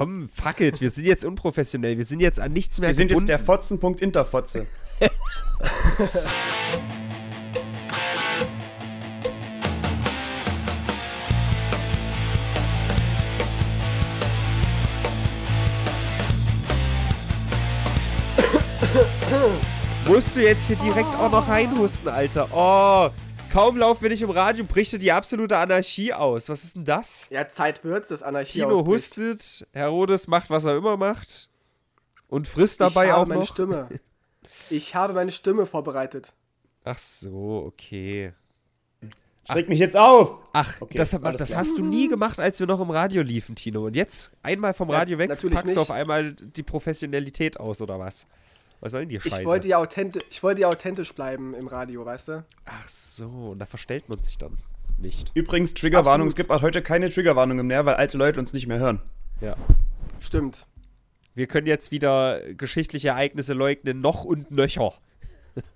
komm, fuck it, wir sind jetzt unprofessionell, wir sind jetzt an nichts mehr Wir sind gebunden. jetzt der Fotzenpunkt Interfotze. Musst du jetzt hier direkt auch noch reinhusten, Alter. Oh, kaum laufen wir nicht im Radio, bricht dir die absolute Anarchie aus. Was ist denn das? Ja, Zeit wird's, das Anarchie Tino ausbricht. hustet, Herodes macht, was er immer macht. Und frisst Ich dabei habe auch meine noch. Stimme. Ich habe meine Stimme vorbereitet. Ach so, okay. Ich reg mich jetzt auf! Ach, Okay, das, das klar. hast du nie gemacht, als wir noch im Radio liefen, Tino. Und jetzt einmal vom Ja, Radio weg, natürlich packst du nicht. auf einmal die Professionalität aus, oder was? Was soll denn die Scheiße? Ich wollte, ja authentisch, ich wollte ja authentisch bleiben im Radio, weißt du? Ach so, und da verstellt man sich dann nicht. Übrigens, Triggerwarnung, es gibt auch heute keine Triggerwarnungen mehr, weil alte Leute uns nicht mehr hören. Ja. Stimmt. Wir können jetzt wieder geschichtliche Ereignisse leugnen, noch und nöcher.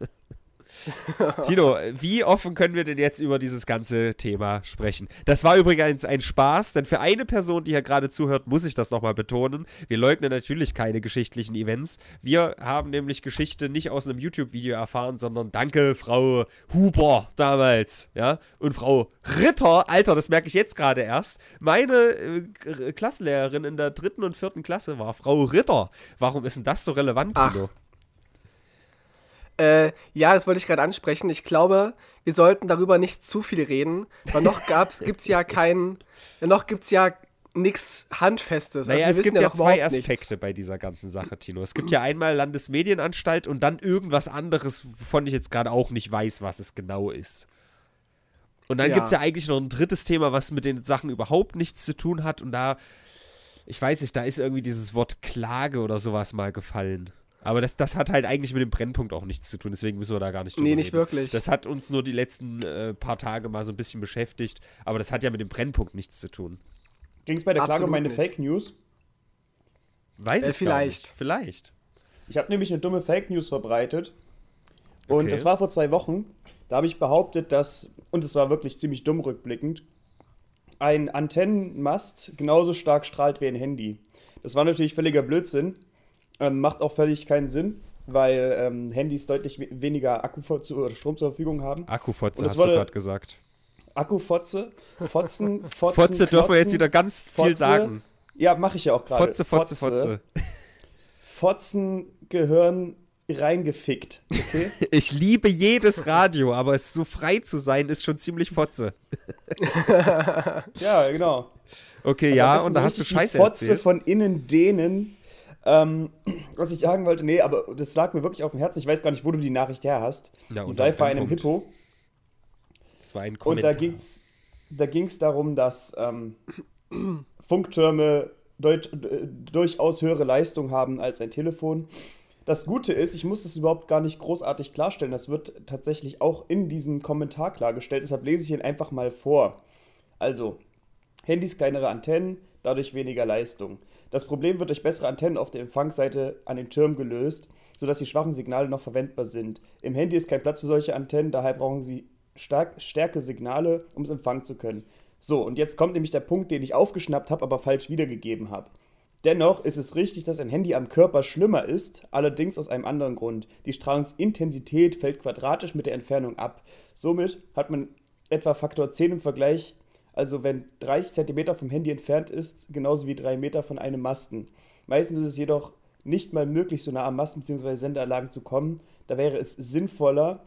Tino, wie offen können wir denn jetzt über dieses ganze Thema sprechen? Das war übrigens ein Spaß, denn für eine Person, die hier gerade zuhört, muss ich das nochmal betonen. Wir leugnen natürlich keine geschichtlichen Events. Wir haben nämlich Geschichte nicht aus einem YouTube-Video erfahren, sondern danke Frau Huber damals, ja, und Frau Ritter, Alter, das merke ich jetzt gerade erst. Meine äh, Klassenlehrerin in der dritten und vierten Klasse war Frau Ritter. Warum ist denn das so relevant, Ach. Tino? Äh, ja, das wollte ich gerade ansprechen. Ich glaube, wir sollten darüber nicht zu viel reden, weil noch gab's, gibt's ja kein, ja, noch gibt's ja nichts Handfestes. Naja, wir es gibt ja, noch zwei Aspekte nichts. bei dieser ganzen Sache, Tino. Es gibt ja einmal Landesmedienanstalt und dann irgendwas anderes, wovon ich jetzt gerade auch nicht weiß, was es genau ist. Und dann Ja. gibt es ja eigentlich noch ein drittes Thema, was mit den Sachen überhaupt nichts zu tun hat. Und da, ich weiß nicht, da ist irgendwie dieses Wort Klage oder sowas mal gefallen. Aber das, das hat halt eigentlich mit dem Brennpunkt auch nichts zu tun, deswegen müssen wir da gar nicht drüber Nee, nicht reden. wirklich. Das hat uns nur die letzten äh, paar Tage mal so ein bisschen beschäftigt, aber das hat ja mit dem Brennpunkt nichts zu tun. Ging es bei der Klage Absolut um meine nicht. Fake News? Weiß Äh, ich gar vielleicht. nicht. Vielleicht. Ich habe nämlich eine dumme Fake News verbreitet. Und Okay. das war vor zwei Wochen. Da habe ich behauptet, dass, und es war wirklich ziemlich dumm rückblickend, ein Antennenmast genauso stark strahlt wie ein Handy. Das war natürlich völliger Blödsinn. Ähm, macht auch völlig keinen Sinn, weil ähm, Handys deutlich we weniger Akku oder Strom zur Verfügung haben. Akkufotze hast du gerade gesagt. Akkufotze, Fotzen, Fotzen. Fotze dürfen wir jetzt Klotzen, wieder ganz viel Fotze. sagen. Ja, mache ich ja auch gerade. Fotze, Fotze, Fotze. Fotzen, Gehirn reingefickt. Okay? Ich liebe jedes Radio, aber es so frei zu sein, ist schon ziemlich Fotze. ja, genau. Okay, Also ja, und da hast du Scheiße Fotze erzählt. von innen dehnen. Ähm, was ich sagen wollte, nee, aber das lag mir wirklich auf dem Herzen. Ich weiß gar nicht, wo du die Nachricht her hast. Ja, die sei vor einem. Hippo. Das war ein Und Kommentar. da ging's, da ging's darum, dass ähm, Funktürme deut, äh, durchaus höhere Leistung haben als ein Telefon. Das Gute ist, ich muss das überhaupt gar nicht großartig klarstellen. Das wird tatsächlich auch in diesem Kommentar klargestellt. Deshalb lese ich ihn einfach mal vor. Also, Handys kleinere Antennen, dadurch weniger Leistung. Das Problem wird durch bessere Antennen auf der Empfangsseite an den Türmen gelöst, sodass die schwachen Signale noch verwendbar sind. Im Handy ist kein Platz für solche Antennen, daher brauchen sie stark, stärke Signale, um es empfangen zu können. So, und jetzt kommt nämlich der Punkt, den ich aufgeschnappt habe, aber falsch wiedergegeben habe. Dennoch ist es richtig, dass ein Handy am Körper schlimmer ist, allerdings aus einem anderen Grund. Die Strahlungsintensität fällt quadratisch mit der Entfernung ab. Somit hat man etwa Faktor 10 im Vergleich, also wenn 30 cm vom Handy entfernt ist, genauso wie 3 Meter von einem Masten. Meistens ist es jedoch nicht mal möglich, so nah am Masten bzw. Sendeanlagen zu kommen. Da wäre es sinnvoller,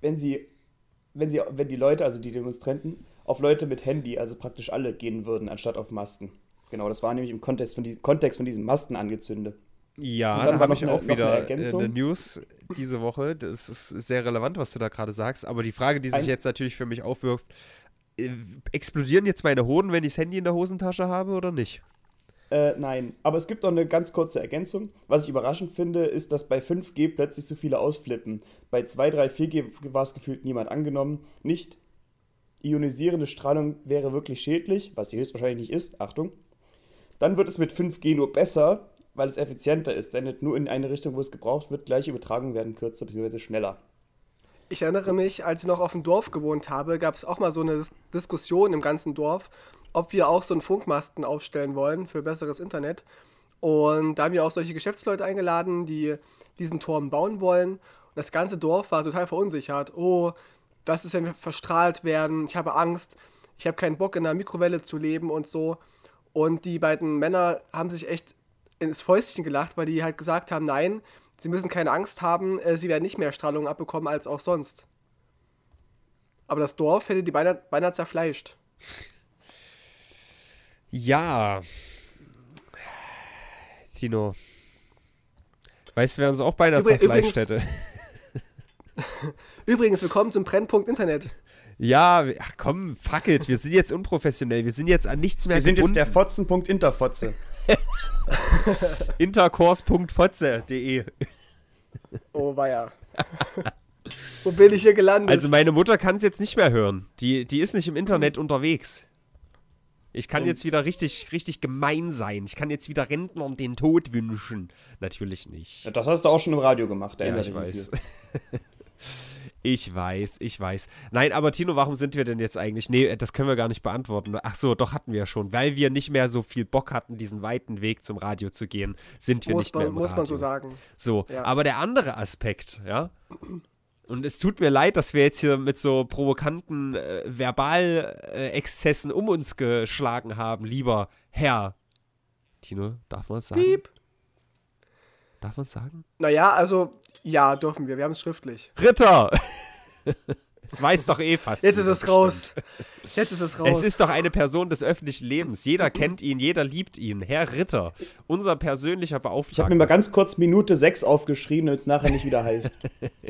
wenn sie, wenn sie, wenn die Leute, also die Demonstranten, auf Leute mit Handy, also praktisch alle, gehen würden, anstatt auf Masten. Genau, das war nämlich im Kontext von, die, Kontext von diesem Masten angezündet. Ja, da habe ich eine- auch noch eine wieder äh, Ergänzung. eine News diese Woche. Das ist sehr relevant, was du da gerade sagst. Aber die Frage, die sich Ein- jetzt natürlich für mich aufwirft, explodieren jetzt meine Hoden, wenn ich das Handy in der Hosentasche habe oder nicht? Äh, nein, aber es gibt noch eine ganz kurze Ergänzung. Was ich überraschend finde, ist, dass bei 5G plötzlich so viele ausflippen. Bei 2, 3, 4G war es gefühlt niemand angenommen. Nicht ionisierende Strahlung wäre wirklich schädlich, was sie höchstwahrscheinlich nicht ist. Achtung. Dann wird es mit 5G nur besser, weil es effizienter ist. Sendet nur in eine Richtung, wo es gebraucht wird. Gleiche Übertragungen werden kürzer bzw. schneller. Ich erinnere mich, als ich noch auf dem Dorf gewohnt habe, gab es auch mal so eine Dis- Diskussion im ganzen Dorf, ob wir auch so einen Funkmasten aufstellen wollen für besseres Internet. Und da haben wir auch solche Geschäftsleute eingeladen, die diesen Turm bauen wollen. Und das ganze Dorf war total verunsichert. Oh, was ist, wenn wir verstrahlt werden? Ich habe Angst. Ich habe keinen Bock, in einer Mikrowelle zu leben und so. Und die beiden Männer haben sich echt ins Fäustchen gelacht, weil die halt gesagt haben, nein, sie müssen keine Angst haben, äh, sie werden nicht mehr Strahlung abbekommen als auch sonst. Aber das Dorf hätte die beinahe, beinahe zerfleischt. Ja. Tino. Weißt du, wer uns auch beinahe Übrig- zerfleischt übrigens- hätte? Übrigens, willkommen zum Brennpunkt Internet. Ja, ach komm, fuck it. Wir sind jetzt unprofessionell. Wir sind jetzt an nichts mehr Wir sind jetzt der Fotzen.Interfotze. Intercourse.fotze.de Oh, weia. Wo bin ich hier gelandet? Also meine Mutter kann es jetzt nicht mehr hören. Die, die ist nicht im Internet unterwegs. Ich kann jetzt wieder richtig, richtig gemein sein. Ich kann jetzt wieder Rentnern den Tod wünschen. Natürlich nicht. Ja, das hast du auch schon im Radio gemacht, Ja, erinnere ich weiß. ich weiß, ich weiß. Nein, aber Tino, warum sind wir denn jetzt eigentlich? Nee, das können wir gar nicht beantworten. Ach so, doch hatten wir ja schon. Weil wir nicht mehr so viel Bock hatten, diesen weiten Weg zum Radio zu gehen, sind wir muss nicht mehr man, im muss Radio. man so sagen. So, Ja. aber der andere Aspekt, ja. Und es tut mir leid, dass wir jetzt hier mit so provokanten äh, Verbalexzessen um uns geschlagen haben, lieber Herr. Tino, darf man es sagen? Piep. Darf man es sagen? Naja, also, ja, dürfen wir. Wir haben es schriftlich. Ritter! Es weiß doch eh fast. Jetzt ist es raus. Jetzt ist es raus. Es ist doch eine Person des öffentlichen Lebens. Jeder kennt ihn, jeder liebt ihn. Herr Ritter, unser persönlicher Ich habe Beauftragter. mir mal ganz kurz Minute 6 aufgeschrieben, damit es nachher nicht wieder heißt.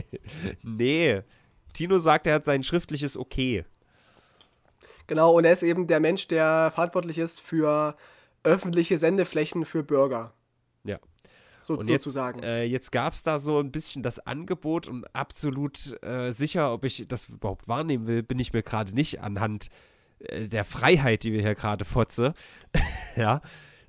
nee. Tino sagt, er hat sein schriftliches Okay. Genau, und er ist eben der Mensch, der verantwortlich ist für öffentliche Sendeflächen für Bürger. Ja. So, Und jetzt, sozusagen. äh, jetzt gab es da so ein bisschen das Angebot und absolut äh, sicher, ob ich das überhaupt wahrnehmen will, bin ich mir gerade nicht anhand äh, der Freiheit, die wir hier gerade fotze. ja,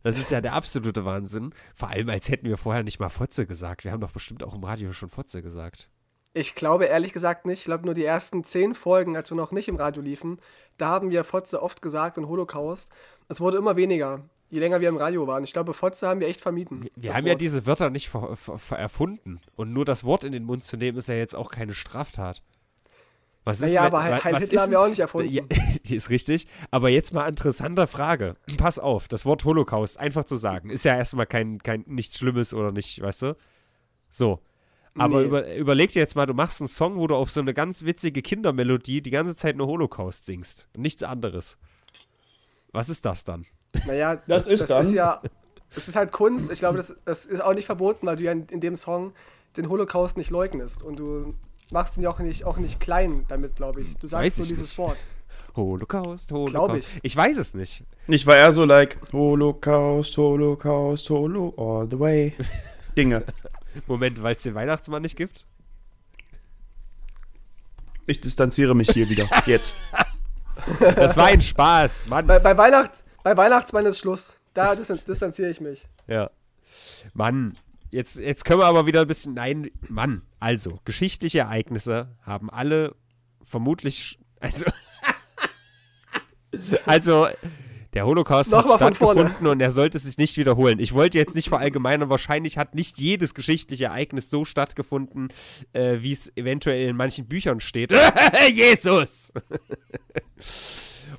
das ist ja der absolute Wahnsinn. Vor allem, als hätten wir vorher nicht mal Fotze gesagt. Wir haben doch bestimmt auch im Radio schon Fotze gesagt. Ich glaube ehrlich gesagt nicht. Ich glaube nur die ersten zehn Folgen, als wir noch nicht im Radio liefen, da haben wir Fotze oft gesagt und Holocaust. Es wurde immer weniger, je länger wir im Radio waren. Ich glaube, Fotze haben wir echt vermieden. Wir haben ja Wort. diese Wörter nicht ver ver ver erfunden. Und nur das Wort in den Mund zu nehmen, ist ja jetzt auch keine Straftat. Was ist Naja, aber Heil- Heil was Hitler ist haben wir auch nicht erfunden. Ja, die ist richtig. Aber jetzt mal interessante Frage. Pass auf, das Wort Holocaust einfach zu sagen, ist ja erstmal kein, kein nichts Schlimmes oder nicht, weißt du? So. Aber Nee. über, überleg dir jetzt mal, du machst einen Song, wo du auf so eine ganz witzige Kindermelodie die ganze Zeit nur Holocaust singst. Nichts anderes. Was ist das dann? Naja, Das ist das dann- Ist ja, das ist halt Kunst. Ich glaube, das, das ist auch nicht verboten, weil du ja in, in dem Song den Holocaust nicht leugnest. Und du machst ihn ja auch nicht, auch nicht klein damit, glaube ich. Du sagst Weiß nur dieses nicht. Wort. Holocaust, Holocaust. Glaub ich. Ich weiß es nicht. Ich war eher so like Holocaust, Holocaust, Holo, all the way. Dinge. Moment, weil es den Weihnachtsmann nicht gibt? Ich distanziere mich hier wieder. Jetzt. Das war ein Spaß, Mann. Bei, bei, Weihnacht, bei Weihnachtsmann ist Schluss. Da distan- distanziere ich mich. Ja. Mann, jetzt, jetzt können wir aber wieder ein bisschen. Nein, Mann. Also, geschichtliche Ereignisse haben alle vermutlich. Also. also. Der Holocaust hat Nochmal vorne. stattgefunden und er sollte sich nicht wiederholen. Ich wollte jetzt nicht verallgemeinern, wahrscheinlich hat nicht jedes geschichtliche Ereignis so stattgefunden, äh, wie es eventuell in manchen Büchern steht. Jesus!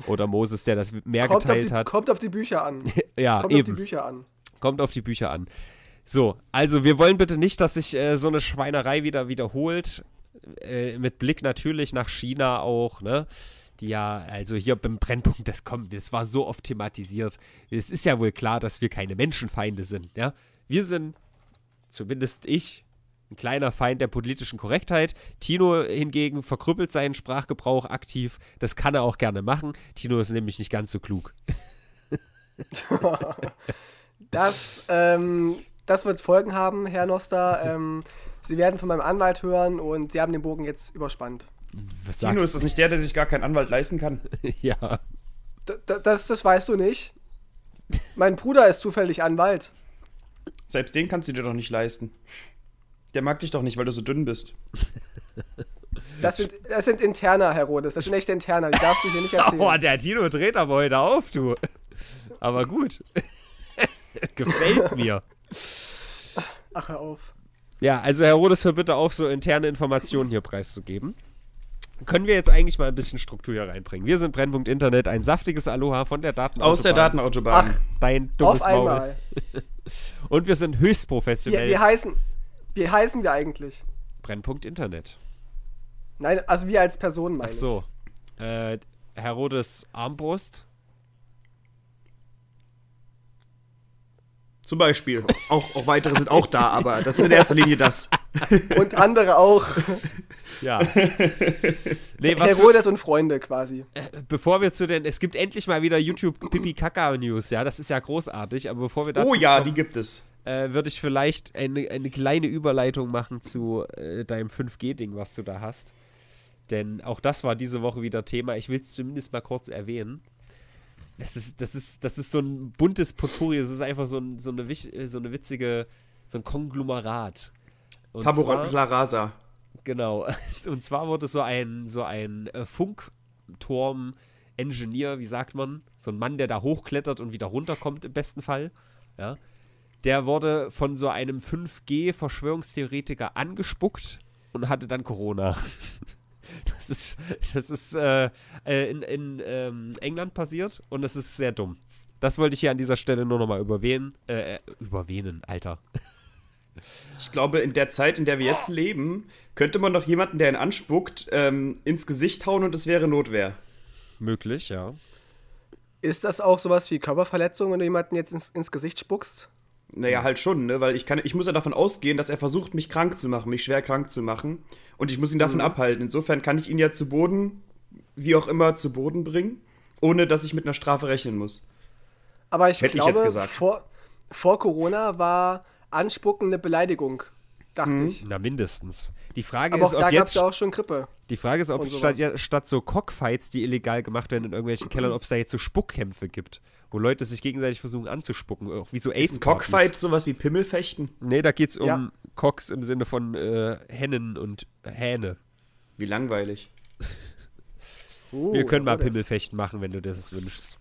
Oder Moses, der das Meer Kommt auf, geteilt die, hat. kommt auf die Bücher an. ja, Kommt auf eben. die Bücher an. Kommt auf die Bücher an. So, also wir wollen bitte nicht, dass sich äh, so eine Schweinerei wieder wiederholt. Äh, mit Blick natürlich nach China auch, ne? Die ja, also hier beim Brennpunkt, das kommt, das war so oft thematisiert. Es ist ja wohl klar, dass wir keine Menschenfeinde sind, ja? Wir sind, zumindest ich, ein kleiner Feind der politischen Korrektheit. Tino hingegen verkrüppelt seinen Sprachgebrauch aktiv. Das kann er auch gerne machen. Tino ist nämlich nicht ganz so klug. Das, ähm, das wird Folgen haben, Herr Noster. Ähm, Sie werden von meinem Anwalt hören und Sie haben den Bogen jetzt überspannt. Was Tino, ist das nicht der, der sich gar keinen Anwalt leisten kann? Ja. D- das, das weißt du nicht. Mein Bruder ist zufällig Anwalt. Selbst den kannst du dir doch nicht leisten. Der mag dich doch nicht, weil du so dünn bist. Das sind, das sind interner, Herodes. Das sind echte interner. Die darfst du hier nicht erzählen. Oh, der Tino dreht aber heute auf, du. Aber gut. Gefällt mir. Ach, hör auf. Ja, also Herodes, hör bitte auf, so interne Informationen hier preiszugeben. Können wir jetzt eigentlich mal ein bisschen Struktur hier reinbringen? Wir sind Brennpunkt Internet, ein saftiges Aloha von der Datenautobahn. Aus der Datenautobahn. Ach, Dein dummes auf Maul. einmal. Und wir sind höchst professionell. wie, heißen, wie heißen wir eigentlich? Brennpunkt Internet. Nein, also wir als Person meine Ach so. Äh, Herodes Armbrust. Zum Beispiel. Auch, auch weitere sind auch da, aber das ist in erster Linie das. Und andere auch. Ja. nee, was, Herodes und Freunde quasi. bevor wir zu den, es gibt endlich mal wieder YouTube Pipi Kaka News, ja, das ist ja großartig, aber bevor wir dazu Oh ja, die kommen, gibt es. Äh, würde ich vielleicht eine, eine kleine Überleitung machen zu äh, deinem 5G-Ding, was du da hast. Denn auch das war diese Woche wieder Thema. Ich will es zumindest mal kurz erwähnen. Das ist, das ist, das ist so ein buntes Potpourri, es ist einfach so, ein, so, eine, äh, so eine witzige, so ein Konglomerat. Und Tabula zwar- rasa. Genau. Und zwar wurde so ein, so ein äh, Funkturm-Engineer, wie sagt man? So ein Mann, der da hochklettert und wieder runterkommt im besten Fall. Ja. Der wurde von so einem 5G-Verschwörungstheoretiker angespuckt und hatte dann Corona. Das ist, das ist äh, äh, in, in ähm, England passiert und das ist sehr dumm. Das wollte ich hier an dieser Stelle nur nochmal überwähnen. Äh, äh, überwähnen, Alter. Ich glaube, in der Zeit, in der wir jetzt leben, könnte man doch jemanden, der ihn anspuckt, ähm, ins Gesicht hauen und es wäre Notwehr. Möglich, ja. Ist das auch sowas wie Körperverletzung, wenn du jemanden jetzt ins, ins Gesicht spuckst? Naja, halt schon, ne? Weil ich kann, ich muss ja davon ausgehen, dass er versucht, mich krank zu machen, mich schwer krank zu machen. Und ich muss ihn davon abhalten. Insofern kann ich ihn ja zu Boden, wie auch immer, zu Boden bringen, ohne dass ich mit einer Strafe rechnen muss. Aber ich Hätte ich glaube, jetzt gesagt. Vor, vor Corona war Anspucken eine Beleidigung, dachte Mhm. ich. Na, mindestens. Die Frage Aber ist, auch da ob gab es jetzt, ja auch schon Grippe. die Frage ist, ob statt, ja, statt so Cockfights, die illegal gemacht werden in irgendwelchen Kellern, ob es da jetzt so Spuckkämpfe gibt, wo Leute sich gegenseitig versuchen anzuspucken, auch wie so Ist ein AIDS Cockfight sowas wie Pimmelfechten? Nee, da geht's um Ja. Cocks im Sinne von äh, Hennen und Hähne. Wie langweilig. Uh, Wir können mal Herodes. Pimmelfechten machen, wenn du das wünschst.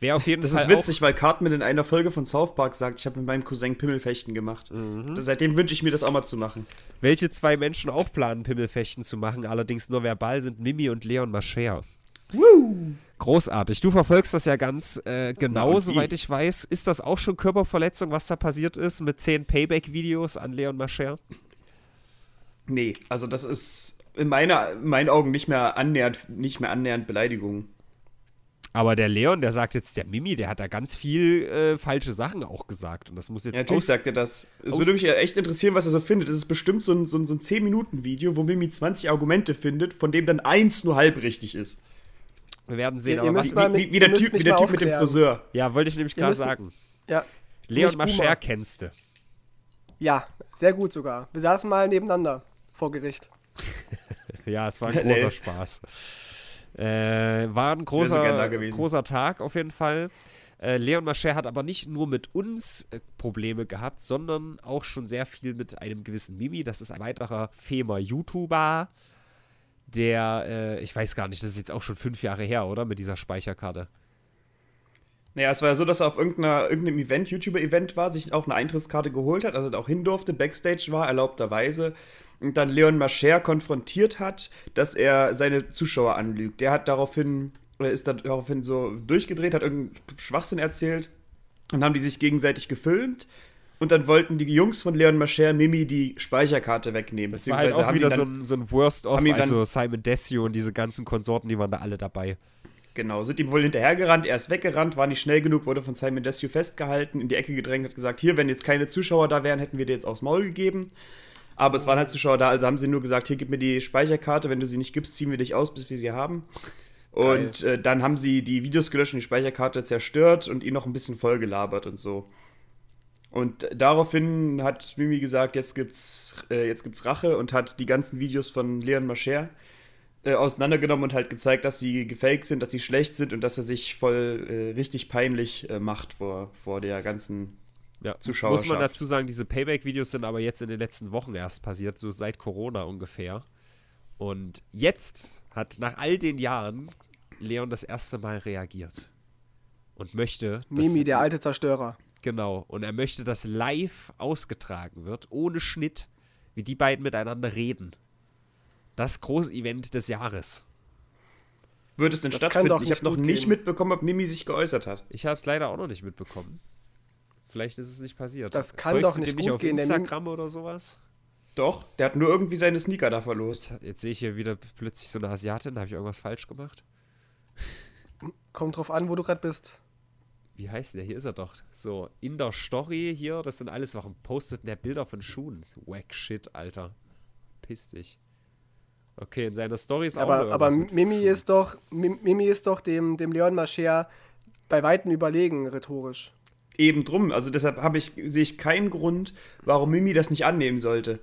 Wäre auf jeden Das Fall ist witzig, weil Cartman in einer Folge von South Park sagt, ich habe mit meinem Cousin Pimmelfechten gemacht. Seitdem wünsche ich mir das auch mal zu machen. welche zwei Menschen auch planen, Pimmelfechten zu machen, allerdings nur verbal, sind Mimi und Leon Mascher. Großartig. Du verfolgst das ja ganz äh, genau, wie? soweit ich weiß. Ist das auch schon Körperverletzung, was da passiert ist, mit zehn Payback-Videos an Leon Mascher? Nee, also das ist in, meiner, in meinen Augen nicht mehr annähernd, nicht mehr annähernd Beleidigung. Aber der Leon, der sagt jetzt, der Mimi, der hat da ganz viel äh, falsche Sachen auch gesagt. Und das muss jetzt Ja, natürlich sagt er das. Es würde mich ja echt interessieren, was er so findet. Es ist bestimmt so ein, so ein, so ein 10-Minuten-Video, wo Mimi 20 Argumente findet, von dem dann eins nur halb richtig ist. Wir werden sehen. Ihr- aber was, Wie, wie, mit- wie der Typ, wie der typ mit dem. Friseur. ja, wollte ich nämlich gerade sagen. Ja, Leon. Mascher kennst du. ja, sehr gut sogar. Wir saßen mal nebeneinander vor Gericht. Ja, es war ein Nee. großer Spaß. Äh, war ein großer, großer Tag auf jeden Fall. Äh, Leon Mascher hat aber nicht nur mit uns äh, Probleme gehabt, sondern auch schon sehr viel mit einem gewissen Mimi. Das ist ein weiterer Femer YouTuber, der, äh, ich weiß gar nicht, das ist jetzt auch schon fünf Jahre her, oder? Mit dieser Speicherkarte. Naja, es war ja so, dass er auf irgendeinem Event, YouTuber-Event war, sich auch eine Eintrittskarte geholt hat, also auch hin durfte, Backstage war, erlaubterweise. Und dann Leon Mascher konfrontiert hat, dass er seine Zuschauer anlügt. Der hat daraufhin, äh, ist da daraufhin so durchgedreht, hat irgendeinen Schwachsinn erzählt. Und haben die sich gegenseitig gefilmt. Und dann wollten die Jungs von Leon Mascher Mimi die Speicherkarte wegnehmen. Das war halt auch wieder so ein, so ein Worst-of, also Simon Desue und diese ganzen Konsorten, die waren da alle dabei. Genau, sind ihm wohl hinterhergerannt, er ist weggerannt, war nicht schnell genug, wurde von Simon Desue festgehalten, in die Ecke gedrängt, hat gesagt, hier, wenn jetzt keine Zuschauer da wären, hätten wir dir jetzt aufs Maul gegeben. Aber es waren halt Zuschauer da, also haben sie nur gesagt, hier, gib mir die Speicherkarte, wenn du sie nicht gibst, ziehen wir dich aus, bis wir sie haben. Und äh, dann haben sie die Videos gelöscht und die Speicherkarte zerstört und ihn noch ein bisschen vollgelabert und so. Und daraufhin hat Mimi gesagt, jetzt gibt's, äh, jetzt gibt's Rache und hat die ganzen Videos von Leon Mascher äh, auseinandergenommen und halt gezeigt, dass sie gefaked sind, dass sie schlecht sind und dass er sich voll äh, richtig peinlich äh, macht vor, vor der ganzen Ja, Zuschauerschaft. Muss man dazu sagen, diese Payback-Videos sind aber jetzt in den letzten Wochen erst passiert, so seit Corona ungefähr. Und jetzt hat nach all den Jahren Leon das erste Mal reagiert. Und möchte. Mimi, der alte Zerstörer. Genau. Und er möchte, dass live ausgetragen wird, ohne Schnitt, wie die beiden miteinander reden. Das große Event des Jahres. Wird es denn Das stattfinden? Ich habe noch gut nicht gehen. mitbekommen, ob Mimi sich geäußert hat. Ich habe es leider auch noch nicht mitbekommen. Vielleicht ist es nicht passiert. Das kann Folgst doch nicht dem nicht gut auf gehen, Instagram oder sowas? Doch, der hat nur irgendwie seine Sneaker da verlost. Jetzt sehe ich hier wieder plötzlich so eine Asiatin. Habe ich irgendwas falsch gemacht? Kommt drauf an, wo du gerade bist. Wie heißt der? Hier ist er doch. So, in der Story hier, das sind alles, warum postet der Bilder von Schuhen? Wack Shit, Alter. Piss dich. Okay, in seiner Story ist auch Aber, noch aber Mimi ist doch, Mi- Mimi ist doch dem, dem Leon Mascher bei Weitem überlegen, rhetorisch. Eben drum. Also deshalb habe ich, sehe ich keinen Grund, warum Mimi das nicht annehmen sollte.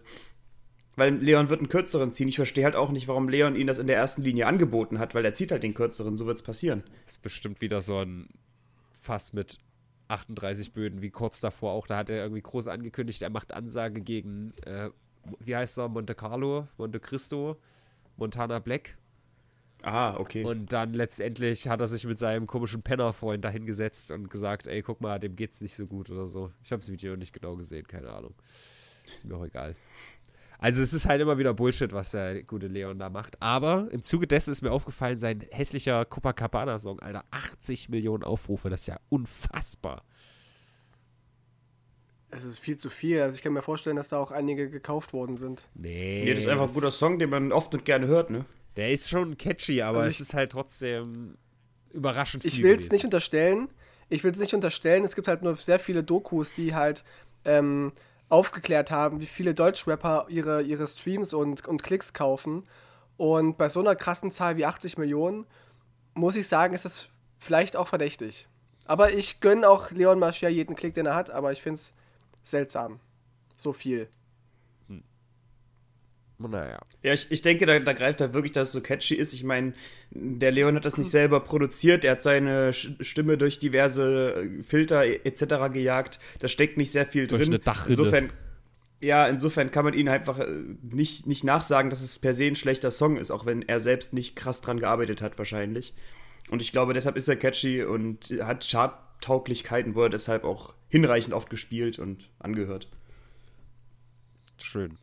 Weil Leon wird einen kürzeren ziehen. Ich verstehe halt auch nicht, warum Leon ihn das in der ersten Linie angeboten hat, weil er zieht halt den kürzeren, so wird es passieren. ist bestimmt wieder so ein Fass mit 38 Böden, wie kurz davor auch. Da hat er irgendwie groß angekündigt, er macht Ansage gegen, äh, wie heißt er, Monte Carlo, Monte Cristo, Montana Black. Ah, okay. Und dann letztendlich hat er sich mit seinem komischen Penner-Freund dahingesetzt und gesagt, ey, guck mal, dem geht's nicht so gut oder so. Ich habe das Video nicht genau gesehen, keine Ahnung. Ist mir auch egal. Also es ist halt immer wieder Bullshit, was der gute Leon da macht. Aber im Zuge dessen ist mir aufgefallen, sein hässlicher Copacabana-Song, Alter, 80 Millionen Aufrufe, das ist ja unfassbar. Es ist viel zu viel. Also ich kann mir vorstellen, dass da auch einige gekauft worden sind. Nee. nee, das ist einfach ein guter Song, den man oft und gerne hört, ne? Der ist schon catchy, aber Also es ich- ist halt trotzdem überraschend Ich viel will es nicht unterstellen. Ich will es nicht unterstellen. Es gibt halt nur sehr viele Dokus, die halt ähm, aufgeklärt haben, wie viele Deutschrapper ihre, ihre Streams und, und Klicks kaufen. Und bei so einer krassen Zahl wie 80 Millionen, muss ich sagen, ist das vielleicht auch verdächtig. Aber ich gönne auch Leon Mascher jeden Klick, den er hat, aber ich finde es seltsam. So viel. Naja. Ja, ich, ich denke, da, da greift er wirklich, dass es so catchy ist. Ich meine, der Leon hat das nicht selber produziert. Er hat seine Stimme durch diverse äh, Filter e- etc. gejagt. Da steckt nicht sehr viel Durch drin. eine Dachrinne. Insofern, ja, insofern kann man ihn einfach äh, nicht, nicht nachsagen, dass es per se ein schlechter Song ist, auch wenn er selbst nicht krass dran gearbeitet hat, wahrscheinlich. Und ich glaube, deshalb ist er catchy und hat Charttauglichkeiten, wurde deshalb auch hinreichend oft gespielt und angehört. Schön.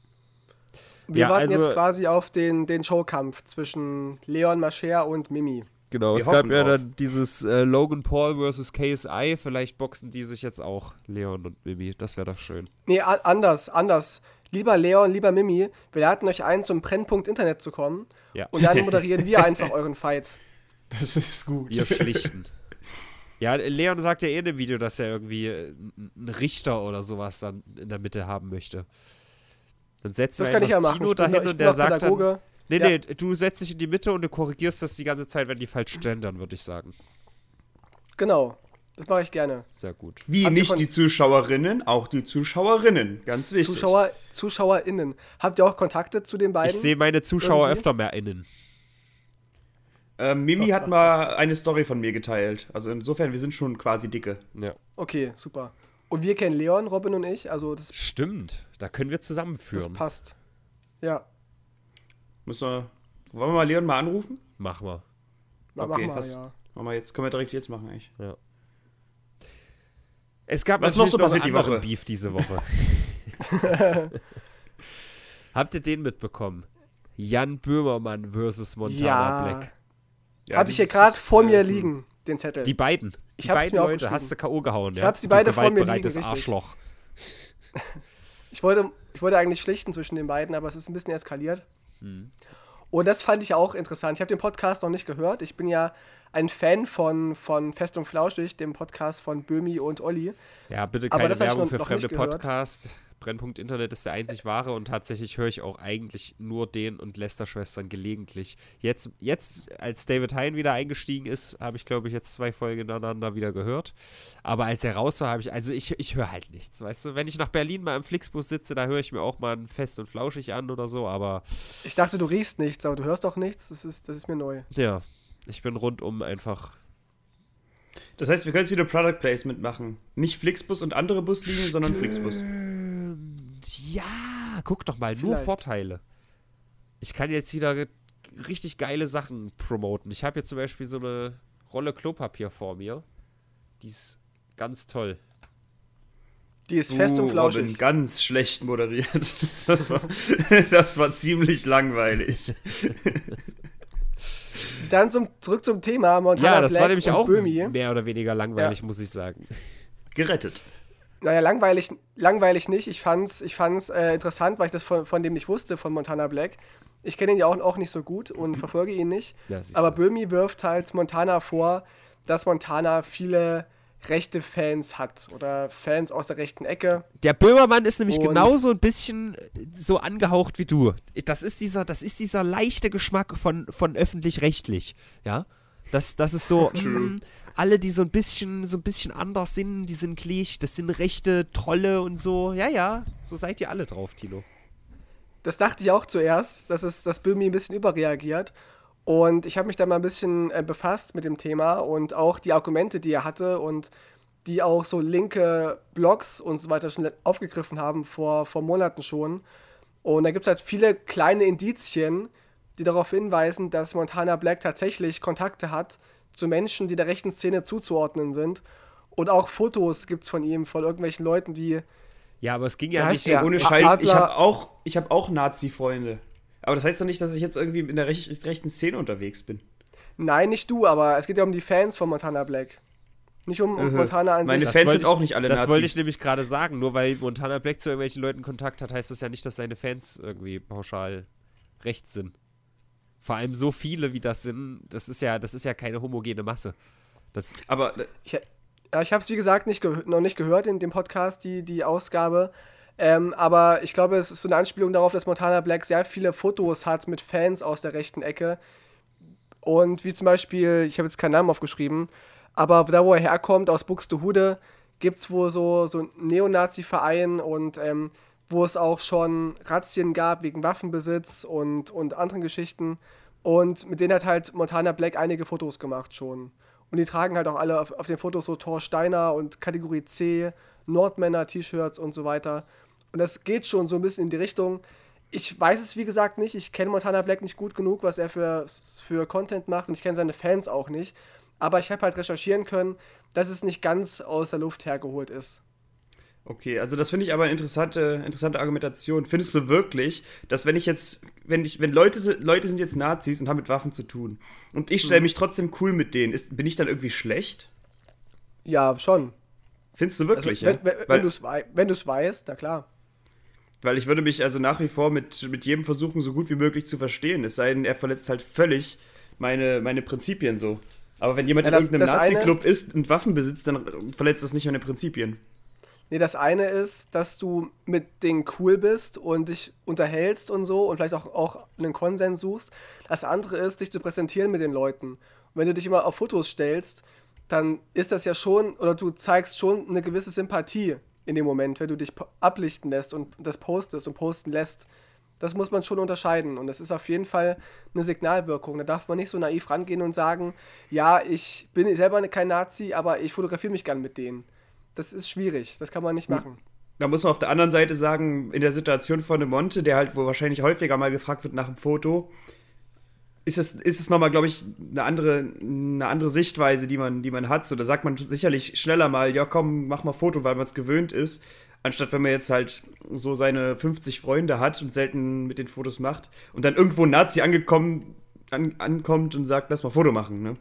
Wir Ja, warten also- jetzt quasi auf den, den Showkampf zwischen Leon Mascher und Mimi. Genau, Wir es gab ja dann dieses äh, Logan Paul versus KSI. Vielleicht boxen die sich jetzt auch, Leon und Mimi. Das wäre doch schön. Nee, anders, anders. Lieber Leon, lieber Mimi, wir laden euch ein, zum Brennpunkt Internet zu kommen. Ja. Und dann moderieren wir einfach euren Fight. Das ist gut. Wir schlichten. Ja, Leon sagt ja eh in dem Video, dass er irgendwie äh, einen Richter oder sowas dann in der Mitte haben möchte. Dann setzen Das wir ja einfach machen. Tino dahin und der sagt dann, Pädagoge. Nee, Ja. nee, du setzt dich in die Mitte und du korrigierst das die ganze Zeit, wenn die falsch gendern, würde ich sagen. Genau, das mache ich gerne. Sehr gut. Wie Habt nicht die Zuschauerinnen, auch die Zuschauerinnen. Ganz wichtig. Zuschauer, ZuschauerInnen. Habt ihr auch Kontakte zu den beiden? Ich sehe meine Zuschauer Irgendwie? öfter mehr innen. Ähm, Mimi hat mal eine Story von mir geteilt. Also insofern, wir sind schon quasi dicke. Ja. Okay, super. Und wir kennen Leon, Robin und ich, also das, Stimmt, da können wir das zusammenführen. passt. Ja, Müssen wir. Wollen wir mal Leon mal anrufen? Mach mal. ma- Okay, mach mal, hast- ja. Machen wir jetzt, können wir direkt jetzt machen, eigentlich. Ja. Es gab Was noch so passiert die Woche? Beef diese Woche. Habt ihr den mitbekommen? Jan Böhmermann versus Montana Ja. Black. Ja, Hab ich hier gerade vor äh, mir liegen, den Zettel. Die beiden. Ich die beiden Leute hast du K.O. gehauen, Ich ja? hab sie beide vor mir liegen, richtig. Arschloch. Ich wollte, ich wollte eigentlich schlichten zwischen den beiden, aber es ist ein bisschen eskaliert. Hm. Und das fand ich auch interessant. Ich habe den Podcast noch nicht gehört. Ich bin ja ein Fan von, von Fest und Flauschig, dem Podcast von Böhmi und Olli. Ja, bitte keine Werbung noch- für noch fremde. Podcasts. Brennpunkt Internet ist der einzig wahre und tatsächlich höre ich auch eigentlich nur den und Lester-Schwestern gelegentlich. Jetzt, jetzt, als David Hein wieder eingestiegen ist, habe ich, glaube ich, jetzt zwei Folgen hintereinander wieder gehört. Aber als er raus war, habe ich, also ich, ich höre halt nichts, weißt du? Wenn ich nach Berlin mal im Flixbus sitze, da höre ich mir auch mal ein Fest und Flauschig an oder so, aber Ich dachte, du riechst nichts, aber du hörst doch nichts. Das ist, das ist mir neu. ja, ich bin rundum einfach. Das heißt, wir können jetzt wieder Product Placement machen. Nicht Flixbus und andere Buslinien, sondern Flixbus. Ja, guck doch mal, nur Vielleicht. Vorteile. ich kann jetzt wieder richtig geile Sachen promoten. Ich habe jetzt zum Beispiel so eine Rolle Klopapier vor mir. Die ist ganz toll. Die ist fest Uh, und flauschig. Robin, ganz schlecht moderiert. Das war, das war ziemlich langweilig. Dann zum, zurück zum Thema Montana ja, das Black war nämlich und auch Böhmi. mehr oder weniger langweilig, muss ich sagen. Gerettet. Naja, langweilig, langweilig nicht. Ich fand's, ich fand's äh, interessant, weil ich das von, von dem nicht wusste, von Montana Black. Ich kenne ihn ja auch, auch nicht so gut und verfolge ihn nicht. Ja, Aber. Böhmi wirft halt Montana vor, dass Montana viele rechte Fans hat oder Fans aus der rechten Ecke. Der Böhmermann ist nämlich Und- genauso ein bisschen so angehaucht wie du. Das ist dieser, das ist dieser leichte Geschmack von, von öffentlich-rechtlich, ja. Das, das ist so, mm, alle, die so ein bisschen, so ein bisschen anders sind, die sind gleich, das sind rechte Trolle und so. Ja, ja, so seid ihr alle drauf, Tino. Das dachte ich auch zuerst, dass, es, dass Böhmi ein bisschen überreagiert. Und ich habe mich da mal ein bisschen äh, befasst mit dem Thema und auch die Argumente, die er hatte und die auch so linke Blogs und so weiter schon aufgegriffen haben vor, vor Monaten schon. Und da gibt es halt viele kleine Indizien, die darauf hinweisen, dass Montana Black tatsächlich Kontakte hat zu Menschen, die der rechten Szene zuzuordnen sind. Und auch Fotos gibt es von ihm, von irgendwelchen Leuten, die Ja, aber es ging ja nicht. der? Ohne Scheiß, ich Adler- habe auch, ich hab auch Nazi-Freunde. Aber das heißt doch nicht, dass ich jetzt irgendwie in der rech rechten Szene unterwegs bin. Nein, nicht du, aber es geht ja um die Fans von Montana Black. Nicht um, um Montana an Meine sich. Das Fans sind ich- auch nicht alle Das Nazis. wollte ich nämlich gerade sagen. Nur weil Montana Black zu irgendwelchen Leuten Kontakt hat, heißt das ja nicht, dass seine Fans irgendwie pauschal rechts sind. Vor allem so viele, wie das sind, das ist ja, das ist ja keine homogene Masse. Das, Aber äh, Ich, ja, ich habe es wie gesagt nicht noch nicht gehört in dem Podcast, die, die Ausgabe. Ähm, aber ich glaube, es ist so eine Anspielung darauf, dass Montana Black sehr viele Fotos hat mit Fans aus der rechten Ecke. Und wie zum Beispiel, ich habe jetzt keinen Namen aufgeschrieben, aber da, wo er herkommt, aus Buxtehude, gibt es wohl so, so einen Neonazi-Verein und ähm, wo es auch schon Razzien gab wegen Waffenbesitz und, und anderen Geschichten. Und mit denen hat halt Montana Black einige Fotos gemacht schon. Und die tragen halt auch alle auf, auf den Fotos so Thor Steiner und Kategorie C, Nordmänner, T-Shirts und so weiter. Und das geht schon so ein bisschen in die Richtung. Ich weiß es wie gesagt nicht. Ich kenne Montana Black nicht gut genug, was er für, für Content macht. Und ich kenne seine Fans auch nicht. Aber ich habe halt recherchieren können, dass es nicht ganz aus der Luft hergeholt ist. Okay, also das finde ich aber eine interessante, interessante Argumentation. Findest du wirklich, dass wenn ich jetzt, wenn ich, wenn Leute, Leute sind jetzt Nazis und haben mit Waffen zu tun und ich stelle mich trotzdem cool mit denen, ist, bin ich dann irgendwie schlecht? Ja, schon. Findest du Also, wirklich, wenn ja? wenn, wenn du es weißt, na klar. weil ich würde mich also nach wie vor mit, mit jedem versuchen, so gut wie möglich zu verstehen. Es sei denn, er verletzt halt völlig meine, meine Prinzipien so. Aber wenn jemand Ja, in das- irgendeinem das eine- Nazi-Club ist und Waffen besitzt, dann verletzt das nicht meine Prinzipien. Nee, das eine ist, dass du mit denen cool bist und dich unterhältst und so und vielleicht auch, auch einen Konsens suchst. Das andere ist, dich zu präsentieren mit den Leuten. Und wenn du dich immer auf Fotos stellst, dann ist das ja schon, oder du zeigst schon eine gewisse Sympathie in dem Moment, wenn du dich ablichten lässt und das postest und posten lässt. Das muss man schon unterscheiden. Und das ist auf jeden Fall eine Signalwirkung. Da darf man nicht so naiv rangehen und sagen, ja, ich bin selber kein Nazi, aber ich fotografiere mich gern mit denen. Das ist schwierig. Das kann man nicht machen. Da muss man auf der anderen Seite sagen, in der Situation von einem Monte, der halt, wo wahrscheinlich häufiger mal gefragt wird nach dem Foto, ist es, ist es nochmal, glaube ich, eine andere, eine andere Sichtweise, die man, die man hat. So, da sagt man sicherlich schneller mal, ja komm, mach mal Foto, weil man es gewöhnt ist. Anstatt wenn man jetzt halt so seine 50 Freunde hat und selten mit den Fotos macht und dann irgendwo ein Nazi angekommen, an, ankommt und sagt, lass mal Foto machen, ne?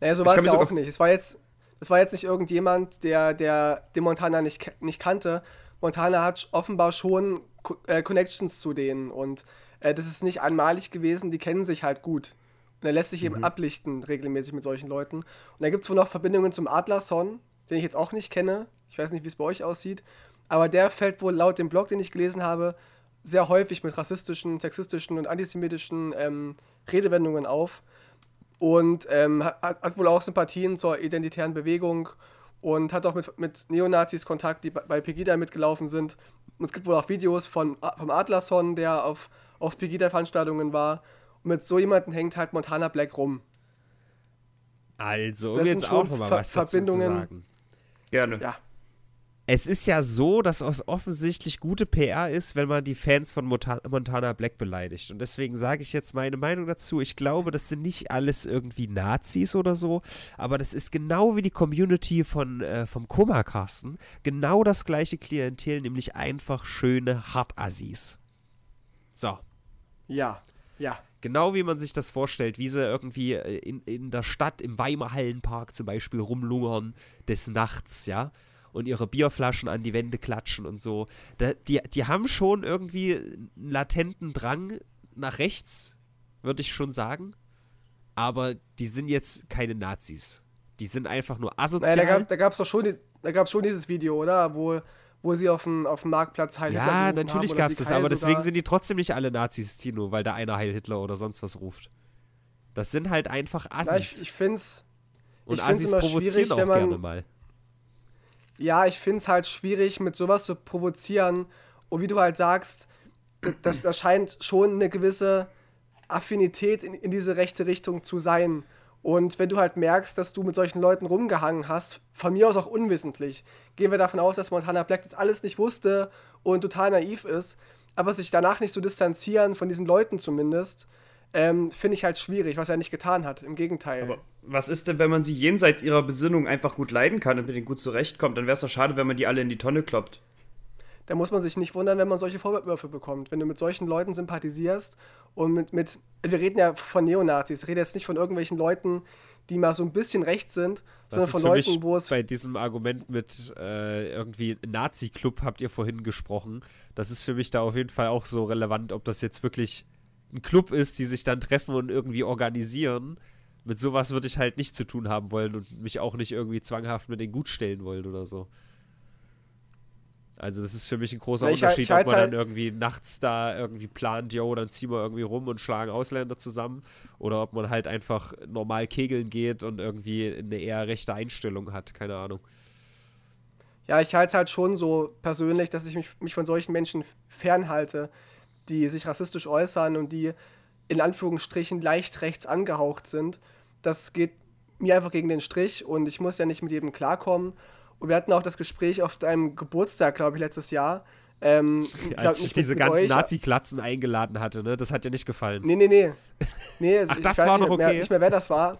Naja, so Ich war es ja auch nicht. Es war jetzt, es war jetzt nicht irgendjemand, der, der den Montana nicht, nicht kannte. Montana hat offenbar schon Co äh, Connections zu denen und äh, das ist nicht einmalig gewesen, die kennen sich halt gut. Und er lässt sich eben ablichten regelmäßig mit solchen Leuten. Und da gibt es wohl noch Verbindungen zum Adlerson, den ich jetzt auch nicht kenne. Ich weiß nicht, wie es bei euch aussieht. Aber der fällt wohl laut dem Blog, den ich gelesen habe, sehr häufig mit rassistischen, sexistischen und antisemitischen ähm, Redewendungen auf und ähm, hat, hat wohl auch Sympathien zur identitären Bewegung und hat auch mit, mit Neonazis Kontakt, die bei- Pegida mitgelaufen sind. Und es gibt wohl auch Videos von, vom Adlerson, der auf, auf Pegida-Veranstaltungen war. Und mit so jemandem hängt halt Montana Black rum. also, um jetzt auch mal Ver- was dazu zu Verbindungen. sagen. Gerne. Ja. Es ist ja so, dass es offensichtlich gute PR ist, wenn man die Fans von Montana Black beleidigt. Und deswegen sage ich jetzt meine Meinung dazu. Ich glaube, das sind nicht alles irgendwie Nazis oder so, aber das ist genau wie die Community von, äh, vom Koma Carsten. Genau das gleiche Klientel, nämlich einfach schöne Hartassis. So. Ja, ja. Genau wie man sich das vorstellt, wie sie irgendwie äh, in, in der Stadt, im Weimar Hallenpark zum Beispiel rumlungern des Nachts, ja und ihre Bierflaschen an die Wände klatschen und so. Da, die, die haben schon irgendwie einen latenten Drang nach rechts, würde ich schon sagen. Aber die sind jetzt keine Nazis. Die sind einfach nur asozial. Naja, da gab es doch schon, da gab's schon dieses Video, oder? Wo, wo sie auf dem, auf dem Marktplatz Heil Hitler Ja, natürlich gab es das, aber deswegen sind die trotzdem nicht alle Nazis, Tino, weil da einer Heil Hitler oder sonst was ruft. Das sind halt einfach Assis. Na, ich, ich find's. Und ich Assis provozieren auch gerne mal ja, ich finde es halt schwierig, mit sowas zu provozieren. Und wie du halt sagst, da scheint schon eine gewisse Affinität in, in diese rechte Richtung zu sein. Und wenn du halt merkst, dass du mit solchen Leuten rumgehangen hast, von mir aus auch unwissentlich, gehen wir davon aus, dass Montana Black das alles nicht wusste und total naiv ist, aber sich danach nicht zu so distanzieren, von diesen Leuten zumindest, ähm, finde ich halt schwierig, was er nicht getan hat. Im Gegenteil. Aber was ist denn, wenn man sie jenseits ihrer Besinnung einfach gut leiden kann und mit denen gut zurechtkommt? Dann wäre es doch schade, wenn man die alle in die Tonne kloppt. Da muss man sich nicht wundern, wenn man solche Vorwürfe bekommt. Wenn du mit solchen Leuten sympathisierst und mit, mit wir reden ja von Neonazis, ich rede jetzt nicht von irgendwelchen Leuten, die mal so ein bisschen rechts sind, das sondern von Leuten, wo es. Bei diesem Argument mit äh, irgendwie Nazi-Club habt ihr vorhin gesprochen. Das ist für mich da auf jeden Fall auch so relevant, ob das jetzt wirklich ein Club ist, die sich dann treffen und irgendwie organisieren. Mit sowas würde ich halt nicht zu tun haben wollen und mich auch nicht irgendwie zwanghaft mit denen gut stellen wollen oder so. Also das ist für mich ein großer ich, Unterschied, ich, ich ob man halt dann irgendwie nachts da irgendwie plant, yo, dann ziehen wir irgendwie rum und schlagen Ausländer zusammen oder ob man halt einfach normal kegeln geht und irgendwie eine eher rechte Einstellung hat, keine Ahnung. Ja, ich halte es halt schon so persönlich, dass ich mich, mich von solchen Menschen fernhalte die sich rassistisch äußern und die in Anführungsstrichen leicht rechts angehaucht sind. Das geht mir einfach gegen den Strich und ich muss ja nicht mit jedem klarkommen. Und wir hatten auch das Gespräch auf deinem Geburtstag, glaube ich, letztes Jahr. Ähm, ich Als ich diese ganzen Nazi-Klatzen eingeladen hatte, ne? Das hat dir nicht gefallen. Nee, nee, nee. nee Ach, das war noch okay. Mehr, nicht mehr, wer das war.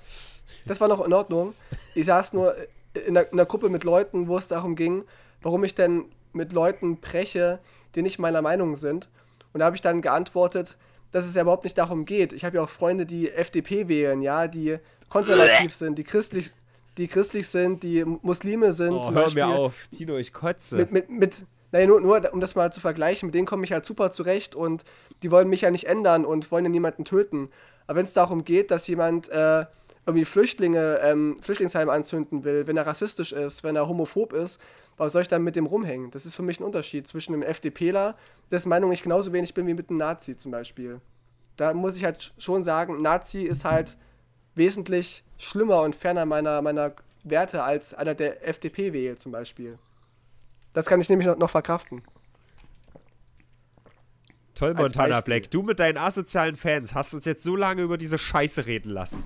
Das war noch in Ordnung. Ich saß nur in einer, in einer Gruppe mit Leuten, wo es darum ging, warum ich denn mit Leuten breche, die nicht meiner Meinung sind. Und da habe ich dann geantwortet, dass es ja überhaupt nicht darum geht. Ich habe ja auch Freunde, die FDP wählen, ja, die konservativ sind, die christlich, die christlich sind, die Muslime sind. Oh, hör Beispiel. mir auf, Tino, ich kotze. Mit, mit, mit naja, nur, nur um das mal zu vergleichen, mit denen komme ich halt super zurecht und die wollen mich ja nicht ändern und wollen ja niemanden töten. Aber wenn es darum geht, dass jemand äh, irgendwie Flüchtlinge, ähm, Flüchtlingsheim anzünden will, wenn er rassistisch ist, wenn er homophob ist, was soll ich dann mit dem rumhängen? Das ist für mich ein Unterschied zwischen einem FDPler, dessen Meinung ich genauso wenig bin wie mit einem Nazi zum Beispiel. Da muss ich halt schon sagen, Nazi ist halt wesentlich schlimmer und ferner meiner, meiner Werte als einer der FDP wählt zum Beispiel. Das kann ich nämlich noch, noch verkraften. Toll, Montana Black. Du mit deinen asozialen Fans hast uns jetzt so lange über diese Scheiße reden lassen.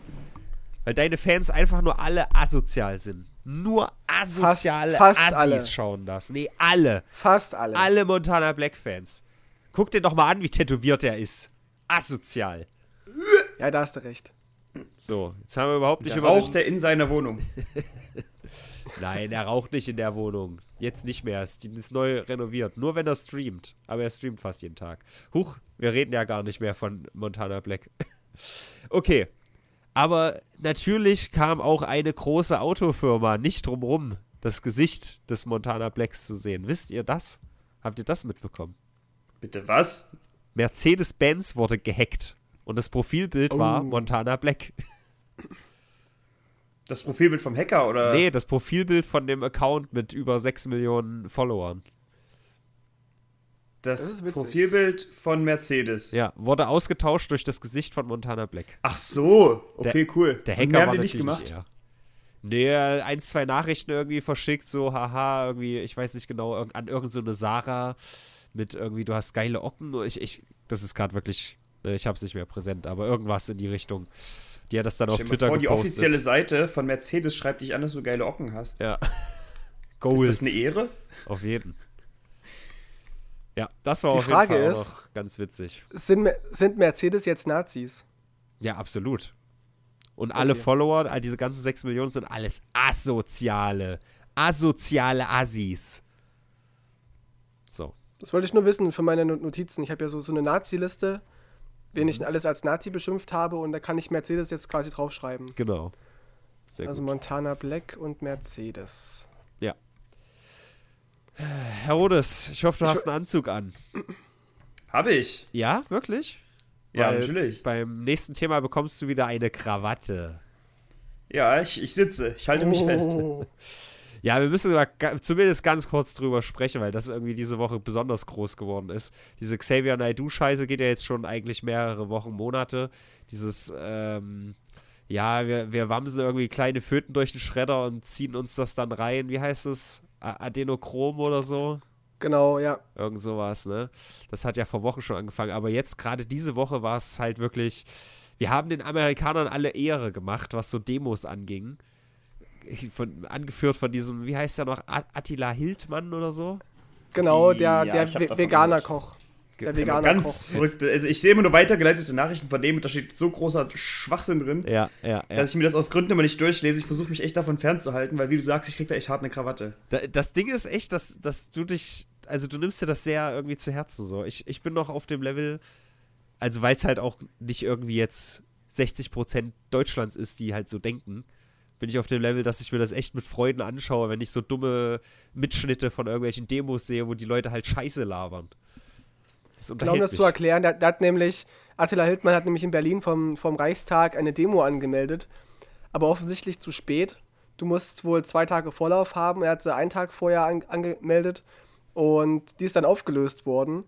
Weil deine Fans einfach nur alle asozial sind. Nur asoziale fast, fast Assis alle. schauen das. Nee, alle. Fast alle. Alle Montana Black Fans. Guck dir doch mal an, wie tätowiert er ist. Asozial. Ja, da hast du recht. So, jetzt haben wir überhaupt nicht über. Raucht er in seiner Wohnung? Nein, er raucht nicht in der Wohnung. Jetzt nicht mehr. Es ist neu renoviert. Nur wenn er streamt. Aber er streamt fast jeden Tag. Huch, wir reden ja gar nicht mehr von Montana Black. okay, aber natürlich kam auch eine große Autofirma nicht drumrum, das Gesicht des Montana Blacks zu sehen. Wisst ihr das? Habt ihr das mitbekommen? Bitte was? Mercedes-Benz wurde gehackt und das Profilbild oh. war Montana Black. Das Profilbild vom Hacker oder? Nee, das Profilbild von dem Account mit über 6 Millionen Followern. Das, das Profilbild von Mercedes. Ja, wurde ausgetauscht durch das Gesicht von Montana Black. Ach so, okay, der, cool. Der Hacker haben die nicht gemacht. Eher. Nee, ein, zwei Nachrichten irgendwie verschickt, so, haha, irgendwie, ich weiß nicht genau, an irgendeine so Sarah mit irgendwie, du hast geile Ocken. Ich, ich, das ist gerade wirklich, ne, ich hab's nicht mehr präsent, aber irgendwas in die Richtung. Die hat das dann auf Twitter vor, gepostet. Die offizielle Seite von Mercedes schreibt dich an, dass du geile Ocken hast. Ja. Goals. Ist das eine Ehre? Auf jeden. Ja, das war Die auf Frage jeden Fall ist- auch ganz witzig. Sind, sind Mercedes jetzt Nazis? Ja, absolut. Und alle Okay. Follower, all diese ganzen 6 Millionen sind alles asoziale, asoziale Assis. So. Das wollte ich nur wissen für meine Not- Notizen. Ich habe ja so, so eine Nazi-Liste, wen Mhm. ich alles als Nazi beschimpft habe und da kann ich Mercedes jetzt quasi draufschreiben. Genau. Sehr Also gut. Montana Black und Mercedes. Herr Rodes, ich hoffe, du Ich hast einen Anzug an. Habe ich. Ja, wirklich? Ja, Weil natürlich. Beim nächsten Thema bekommst du wieder eine Krawatte. Ja, ich, ich sitze. Ich halte mich fest. Oh. Ja, wir müssen aber ga- zumindest ganz kurz drüber sprechen, weil das irgendwie diese Woche besonders groß geworden ist. Diese Xavier Naidoo-Scheiße geht ja jetzt schon eigentlich mehrere Wochen, Monate. Dieses, ähm, ja, wir, wir wamsen irgendwie kleine Föten durch den Schredder und ziehen uns das dann rein. Wie heißt es? Adenochrom oder so? Genau, ja. Irgend sowas, ne? Das hat ja vor Wochen schon angefangen. Aber jetzt, gerade diese Woche, war es halt wirklich. Wir haben den Amerikanern alle Ehre gemacht, was so Demos anging. Von, angeführt von diesem, wie heißt der noch? Attila Hildmann oder so? Genau, der, Ja, der Veganer-Koch. Der Genau, Veganer Ganz Koch. verrückte. Also ich sehe immer nur weitergeleitete Nachrichten von dem und da steht so großer Schwachsinn drin, Ja, ja, ja. dass ich mir das aus Gründen immer nicht durchlese. Ich versuche mich echt davon fernzuhalten, weil wie du sagst, ich krieg da echt hart eine Krawatte. Da- Das Ding ist echt, dass, dass du dich, also du nimmst dir das sehr irgendwie zu Herzen so. Ich, ich bin noch auf dem Level, also weil es halt auch nicht irgendwie jetzt 60% Deutschlands ist, die halt so denken, bin ich auf dem Level, dass ich mir das echt mit Freuden anschaue, wenn ich so dumme Mitschnitte von irgendwelchen Demos sehe, wo die Leute halt Scheiße labern. Das Genau, um das mich. zu erklären, der hat nämlich, Attila Hildmann hat nämlich in Berlin vom, vom Reichstag eine Demo angemeldet, aber offensichtlich zu spät. Du musst wohl zwei Tage Vorlauf haben. Er hat sie einen Tag vorher an, angemeldet und die ist dann aufgelöst worden.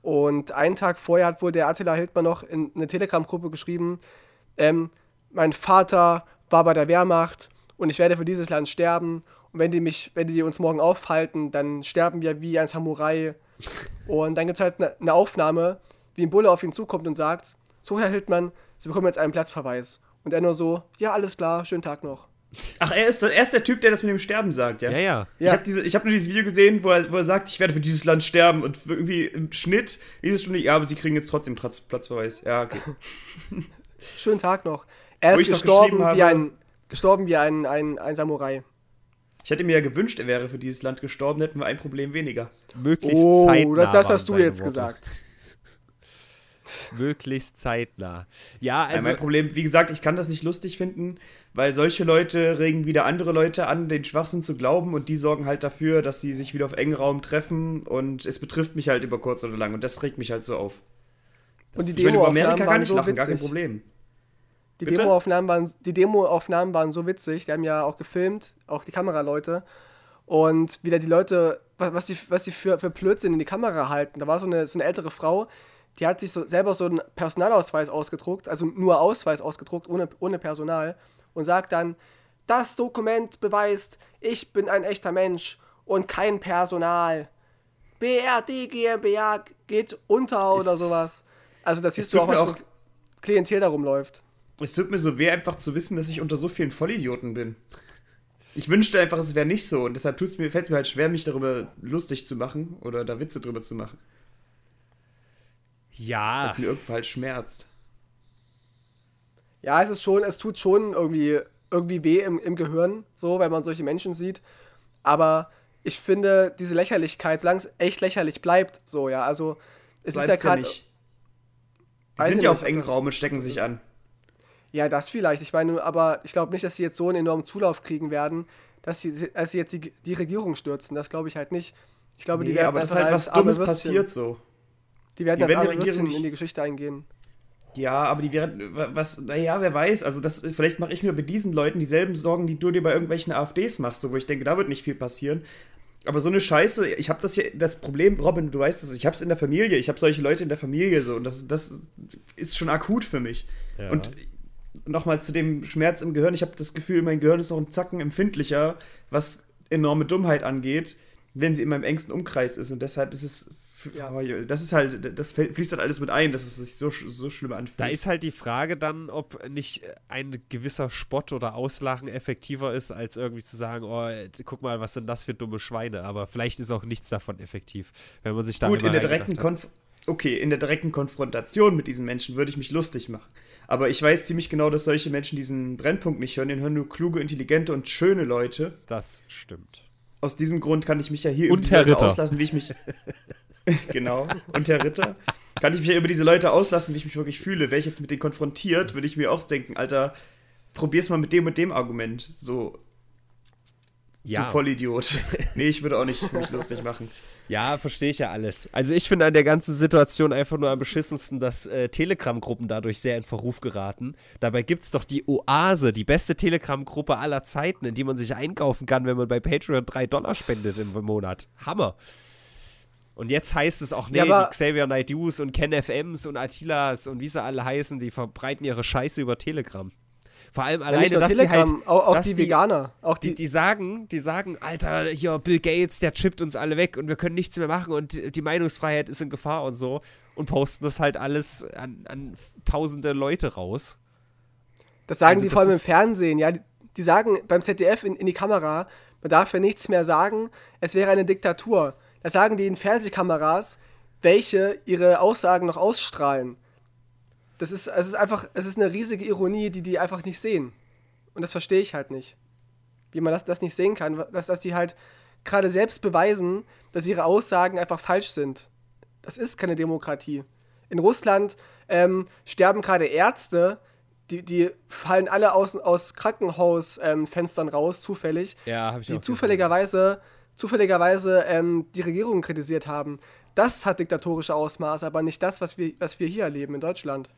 Und einen Tag vorher hat wohl der Attila Hildmann noch in eine Telegram-Gruppe geschrieben, ähm, mein Vater war bei der Wehrmacht und ich werde für dieses Land sterben. Und wenn die mich, wenn die uns morgen aufhalten, dann sterben wir wie ein Samurai. Und dann gibt es halt eine ne Aufnahme, wie ein Bulle auf ihn zukommt und sagt, so Herr Hildmann, Sie bekommen jetzt einen Platzverweis. Und er nur so, ja, alles klar, schönen Tag noch. Ach, er ist, er ist der Typ, der das mit dem Sterben sagt, ja? Ja, ja. Ich Ja. habe hab nur dieses Video gesehen, wo er, wo er sagt, ich werde für dieses Land sterben und irgendwie im Schnitt diese Stunde, ja, aber sie kriegen jetzt trotzdem Platz, Platzverweis. Ja, okay. Schönen Tag noch. Er Wo ist gestorben wie, ein, gestorben wie ein, ein, ein Samurai. Ich hätte mir ja gewünscht, er wäre für dieses Land gestorben, hätten wir ein Problem weniger. Möglichst Oh, zeitnah. das, das hast du jetzt Worte. gesagt. Möglichst zeitnah. Ja, Also, also. mein Problem, wie gesagt, ich kann das nicht lustig finden, weil solche Leute regen wieder andere Leute an, den Schwachsinn zu glauben und die sorgen halt dafür, dass sie sich wieder auf engen Raum treffen und es betrifft mich halt über kurz oder lang und das regt mich halt so auf. Und die Ich meine, über Amerika kann ich so lachen, gar kein witzig. Problem. Die Bitte? Demoaufnahmen waren, die Demoaufnahmen waren so witzig. Die haben ja auch gefilmt, auch die Kameraleute. Und wieder die Leute, was, die, was die für, für Blödsinn in die Kamera halten. Da war so eine, so eine ältere Frau, die hat sich so selber so einen Personalausweis ausgedruckt, also nur Ausweis ausgedruckt, ohne, ohne Personal. Und sagt dann, das Dokument beweist, ich bin ein echter Mensch und kein Personal. BRD GmbH geht unter oder sowas. Also das siehst du auch, was auch- Klientel da rumläuft. Es tut mir so weh, einfach zu wissen, dass ich unter so vielen Vollidioten bin. Ich wünschte einfach, es wäre nicht so und deshalb tut's mir, fällt es mir halt schwer, mich darüber lustig zu machen oder da Witze drüber zu machen, ja. weil es mir irgendwo halt schmerzt. Ja, es ist schon, es tut schon irgendwie, irgendwie weh im, im Gehirn, so, wenn man solche Menschen sieht. Aber ich finde, diese Lächerlichkeit, solange es echt lächerlich bleibt, so, ja, also es ist ja Bleibt's gerade. nicht. Die sind ja nicht, auf engen Raum und stecken sich an. Ja, das vielleicht. Ich meine, aber ich glaube nicht, dass sie jetzt so einen enormen Zulauf kriegen werden, dass sie, dass sie jetzt die, die Regierung stürzen. Das glaube ich halt nicht. Ich glaube, die Nee, werden aber das ist halt was Dummes passiert so. Die werden Die werden die Regierung nicht- in die Geschichte eingehen. Ja, aber die wa- was, naja, wer weiß, also das, vielleicht mache ich mir bei diesen Leuten dieselben Sorgen, die du dir bei irgendwelchen AfDs machst, so, wo ich denke, da wird nicht viel passieren. Aber so eine Scheiße, ich habe das hier, das Problem, Robin, du weißt es, ich habe es in der Familie, ich habe solche Leute in der Familie so und das, das ist schon akut für mich. Ja. Und nochmal zu dem Schmerz im Gehirn, ich habe das Gefühl, mein Gehirn ist noch ein Zacken empfindlicher, was enorme Dummheit angeht, wenn sie in meinem engsten Umkreis ist und deshalb ist es Ja. Das ist halt, das fließt dann alles mit ein, dass es sich so, so schlimm anfühlt. Da ist halt die Frage dann, ob nicht ein gewisser Spott oder Auslachen effektiver ist, als irgendwie zu sagen, oh, guck mal, was sind das für dumme Schweine. Aber vielleicht ist auch nichts davon effektiv, wenn man sich da Gut, in der direkten Konf Okay, in der direkten Konfrontation mit diesen Menschen würde ich mich lustig machen. Aber ich weiß ziemlich genau, dass solche Menschen diesen Brennpunkt nicht hören. Den hören nur kluge, intelligente und schöne Leute. Das stimmt. Aus diesem Grund kann ich mich ja hier und über Leute auslassen, wie ich mich. genau. Und Herr Ritter. Kann ich mich ja über diese Leute auslassen, wie ich mich wirklich fühle. Wäre ich jetzt mit denen konfrontiert, würde ich mir auch denken, Alter, probier's mal mit dem und dem Argument. So. Ja. Du Vollidiot. nee, ich würde auch nicht mich lustig machen. Ja, verstehe ich ja alles. Also ich finde an der ganzen Situation einfach nur am beschissensten, dass äh, Telegram-Gruppen dadurch sehr in Verruf geraten. Dabei gibt es doch die Oase, die beste Telegram-Gruppe aller Zeiten, in die man sich einkaufen kann, wenn man bei Patreon 3 Dollar spendet im Monat. Hammer. Und jetzt heißt es auch, nee, ja, die Xavier Naidus und Ken FMs und Attilas und wie sie alle heißen, die verbreiten ihre Scheiße über Telegram. Vor allem alleine, ja, dass Telegram, sie halt. Auch, auch die Veganer. Auch die, die, die, sagen, die sagen, Alter, hier Bill Gates, der chippt uns alle weg und wir können nichts mehr machen und die Meinungsfreiheit ist in Gefahr und so. Und posten das halt alles an, an tausende Leute raus. Das sagen also, die vor allem im Fernsehen, ja. Die, die sagen beim ZDF in, in die Kamera, man darf ja nichts mehr sagen, es wäre eine Diktatur. Da sagen die in Fernsehkameras, welche ihre Aussagen noch ausstrahlen. Das ist, es ist einfach, es ist eine riesige Ironie, die die einfach nicht sehen. Und das verstehe ich halt nicht. Wie man das, das nicht sehen kann, dass, dass die halt gerade selbst beweisen, dass ihre Aussagen einfach falsch sind. Das ist keine Demokratie. In Russland ähm, sterben gerade Ärzte, die, die fallen alle aus, aus Krankenhausfenstern ähm, raus, zufällig. Ja, ich Die zufälligerweise zufälligerweise ähm, die Regierung kritisiert haben. Das hat diktatorische Ausmaße, aber nicht das, was wir, was wir hier erleben in Deutschland.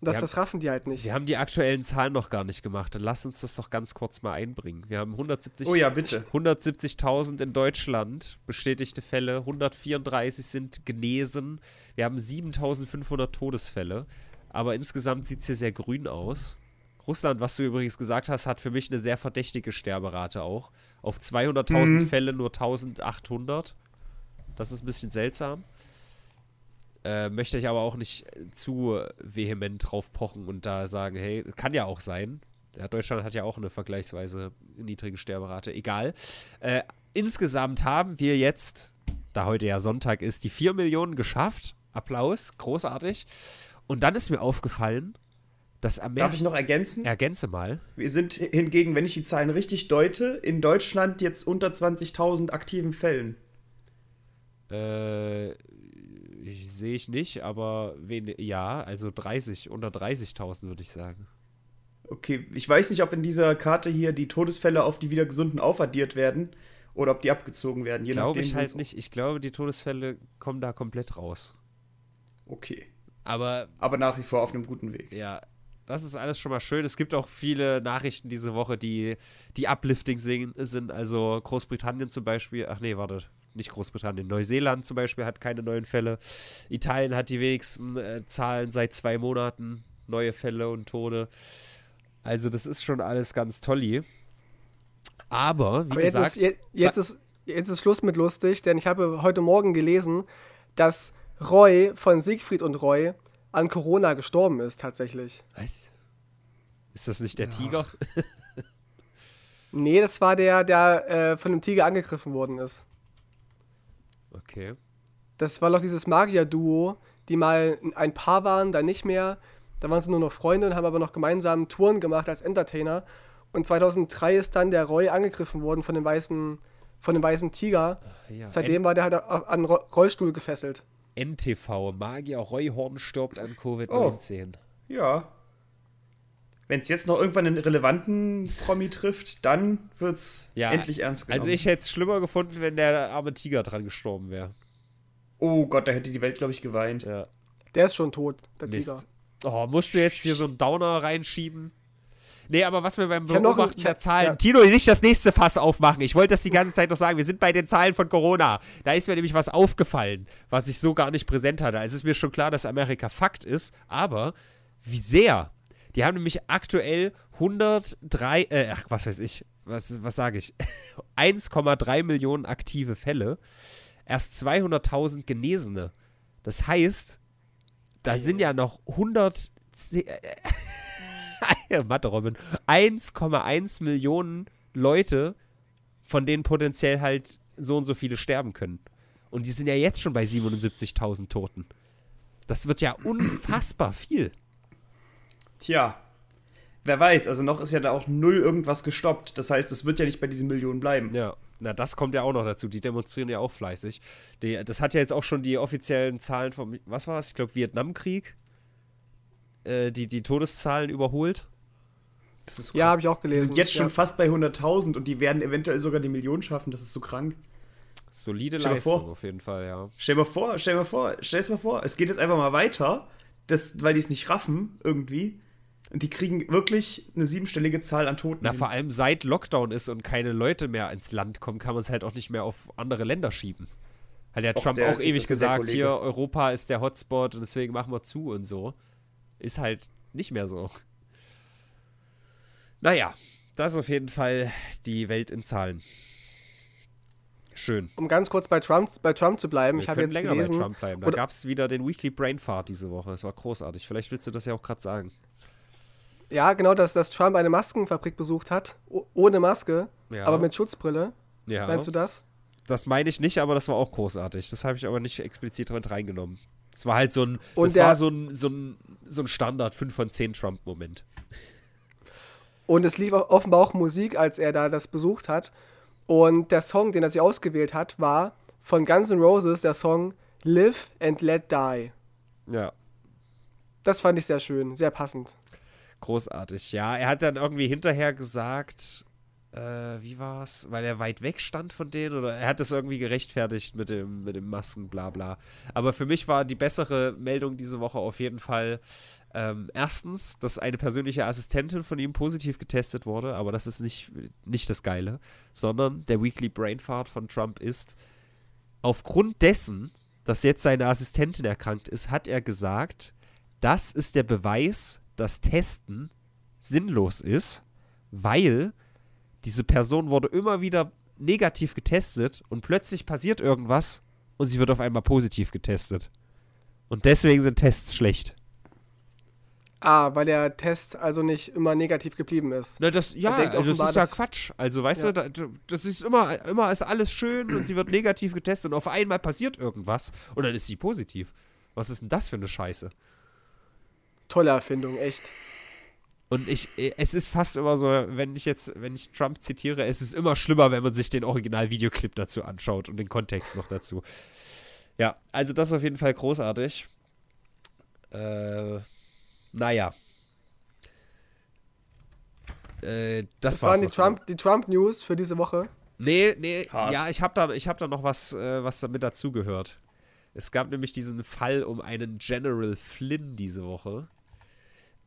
Das, haben, das raffen die halt nicht. Wir haben die aktuellen Zahlen noch gar nicht gemacht. Dann lass uns das doch ganz kurz mal einbringen. Wir haben 170, oh ja, bitte. 170.000 in Deutschland bestätigte Fälle, 134 sind genesen. Wir haben 7.500 Todesfälle. Aber insgesamt sieht es hier sehr grün aus. Russland, was du übrigens gesagt hast, hat für mich eine sehr verdächtige Sterberate auch. Auf 200.000 mhm. Fälle nur 1800. Das ist ein bisschen seltsam. Äh, möchte ich aber auch nicht zu vehement drauf pochen und da sagen, hey, kann ja auch sein. Ja, Deutschland hat ja auch eine vergleichsweise niedrige Sterberate. Egal. Äh, insgesamt haben wir jetzt, da heute ja Sonntag ist, die 4 Millionen geschafft. Applaus, großartig. Und dann ist mir aufgefallen, das Darf ich noch ergänzen? Ergänze mal. Wir sind hingegen, wenn ich die Zahlen richtig deute, in Deutschland jetzt unter 20.000 aktiven Fällen. Äh, sehe ich nicht, aber wen, ja, also 30, unter 30.000 würde ich sagen. Okay, ich weiß nicht, ob in dieser Karte hier die Todesfälle auf die wieder gesunden aufaddiert werden oder ob die abgezogen werden. Glaube ich halt nicht. Ich glaube, die Todesfälle kommen da komplett raus. Okay. Aber, aber nach wie vor auf einem guten Weg. Ja, das ist alles schon mal schön. Es gibt auch viele Nachrichten diese Woche, die, die uplifting sind. Also Großbritannien zum Beispiel, ach nee, warte, nicht Großbritannien, Neuseeland zum Beispiel hat keine neuen Fälle. Italien hat die wenigsten äh, Zahlen seit zwei Monaten, neue Fälle und Tode. Also das ist schon alles ganz toll. Aber, wie Aber jetzt gesagt... Ist, jetzt, jetzt, ist, jetzt ist Schluss mit lustig, denn ich habe heute Morgen gelesen, dass Roy von Siegfried und Roy an Corona gestorben ist, tatsächlich. Was? Ist das nicht der ja. Tiger? nee, das war der, der äh, von dem Tiger angegriffen worden ist. Okay. Das war doch dieses Magier-Duo, die mal ein Paar waren, dann nicht mehr. Da waren sie nur noch Freunde und haben aber noch gemeinsam Touren gemacht als Entertainer. Und 2003 ist dann der Roy angegriffen worden von dem weißen, von dem weißen Tiger. Ja, Seitdem war der halt an Rollstuhl gefesselt. NTV. Magier Reuhorn stirbt an Covid-19. Oh, ja. Wenn es jetzt noch irgendwann einen relevanten Promi trifft, dann wird es ja, endlich ernst genommen. Also ich hätte es schlimmer gefunden, wenn der arme Tiger dran gestorben wäre. Oh Gott, da hätte die Welt, glaube ich, geweint. Ja. Der ist schon tot, der Mist. Tiger. Oh, musst du jetzt hier so einen Downer reinschieben? Nee, aber was wir beim Beobachten der Zahlen. Ja. Tino, nicht das nächste Fass aufmachen. Ich wollte das die ganze Zeit noch sagen. Wir sind bei den Zahlen von Corona. Da ist mir nämlich was aufgefallen, was ich so gar nicht präsent hatte. Also es ist mir schon klar, dass Amerika Fakt ist, aber wie sehr? Die haben nämlich aktuell 103, äh, ach, was weiß ich, was, was sage ich? 1,3 Millionen aktive Fälle. erst 200.000 Genesene. Das heißt, da sind ja noch 100. Mathe, Robin. 1,1 Millionen Leute, von denen potenziell halt so und so viele sterben können. Und die sind ja jetzt schon bei 77.000 Toten. Das wird ja unfassbar viel. Tja, wer weiß, also noch ist ja da auch null irgendwas gestoppt. Das heißt, es wird ja nicht bei diesen Millionen bleiben. Ja, na, das kommt ja auch noch dazu. Die demonstrieren ja auch fleißig. Die, das hat ja jetzt auch schon die offiziellen Zahlen vom, was war es? Ich glaube, Vietnamkrieg. Äh, die, die Todeszahlen überholt. Das ist so ja, habe ich auch gelesen. Die sind jetzt schon fast bei 100.000 und die werden eventuell sogar die Million schaffen. Das ist so krank. Solide stell Leistung vor, auf jeden Fall, ja. Stell dir mal vor, stell dir mal vor, stell es mal vor, es geht jetzt einfach mal weiter, das, weil die es nicht raffen irgendwie. Und die kriegen wirklich eine siebenstellige Zahl an Toten. Na, hin. vor allem seit Lockdown ist und keine Leute mehr ins Land kommen, kann man es halt auch nicht mehr auf andere Länder schieben. Hat ja Trump der, auch ewig gesagt, hier, Europa ist der Hotspot und deswegen machen wir zu und so. Ist halt nicht mehr so. Naja, das ist auf jeden Fall die Welt in Zahlen. Schön. Um ganz kurz bei Trump, bei Trump zu bleiben, Wir ich habe jetzt länger gelesen, bei Trump bleiben. Da gab es wieder den Weekly Brain Fart diese Woche. Das war großartig. Vielleicht willst du das ja auch gerade sagen. Ja, genau, dass, dass Trump eine Maskenfabrik besucht hat, ohne Maske, ja. aber mit Schutzbrille. Ja. Meinst du das? Das meine ich nicht, aber das war auch großartig. Das habe ich aber nicht explizit mit reingenommen. Es war halt so ein, Und das war so ein, so ein, so ein Standard 5 von 10 Trump-Moment. Und es lief offenbar auch Musik, als er da das besucht hat. Und der Song, den er sich ausgewählt hat, war von Guns N' Roses der Song Live and Let Die. Ja. Das fand ich sehr schön, sehr passend. Großartig, ja. Er hat dann irgendwie hinterher gesagt, äh, wie war's? Weil er weit weg stand von denen oder er hat das irgendwie gerechtfertigt mit dem, mit dem Masken, bla bla. Aber für mich war die bessere Meldung diese Woche auf jeden Fall, ähm, erstens, dass eine persönliche Assistentin von ihm positiv getestet wurde, aber das ist nicht, nicht das Geile, sondern der Weekly Brain Fart von Trump ist, aufgrund dessen, dass jetzt seine Assistentin erkrankt ist, hat er gesagt, das ist der Beweis, dass Testen sinnlos ist, weil diese Person wurde immer wieder negativ getestet und plötzlich passiert irgendwas und sie wird auf einmal positiv getestet. Und deswegen sind Tests schlecht. Ah, weil der Test also nicht immer negativ geblieben ist. Na, das, ja, also das ist ja Quatsch. Also, weißt ja. du, das ist immer, immer ist alles schön und sie wird negativ getestet und auf einmal passiert irgendwas und dann ist sie positiv. Was ist denn das für eine Scheiße? Tolle Erfindung, echt. Und ich, es ist fast immer so, wenn ich jetzt, wenn ich Trump zitiere, es ist immer schlimmer, wenn man sich den Original-Videoclip dazu anschaut und den Kontext noch dazu. Ja, also das ist auf jeden Fall großartig. Äh, naja. Äh, das, das waren die Trump, die Trump News für diese Woche. Nee, nee, Hart. ja, ich habe da, hab da noch was, äh, was damit dazugehört. Es gab nämlich diesen Fall um einen General Flynn diese Woche.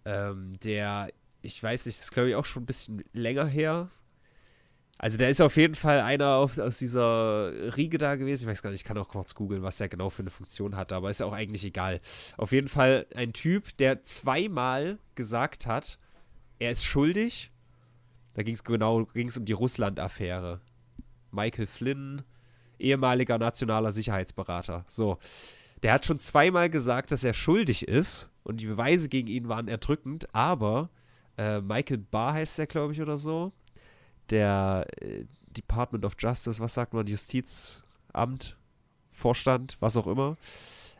Ähm, der, ich weiß nicht, ist glaube ich auch schon ein bisschen länger her. Also der ist auf jeden Fall einer auf, aus dieser Riege da gewesen. Ich weiß gar nicht, ich kann auch kurz googeln, was der genau für eine Funktion hatte, aber ist ja auch eigentlich egal. Auf jeden Fall ein Typ, der zweimal gesagt hat, er ist schuldig. Da ging es genau ging's um die Russland-Affäre. Michael Flynn, ehemaliger nationaler Sicherheitsberater. So. Der hat schon zweimal gesagt, dass er schuldig ist und die Beweise gegen ihn waren erdrückend, aber äh, Michael Barr heißt er, glaube ich, oder so der äh, Department of Justice, was sagt man, Justizamt, Vorstand, was auch immer,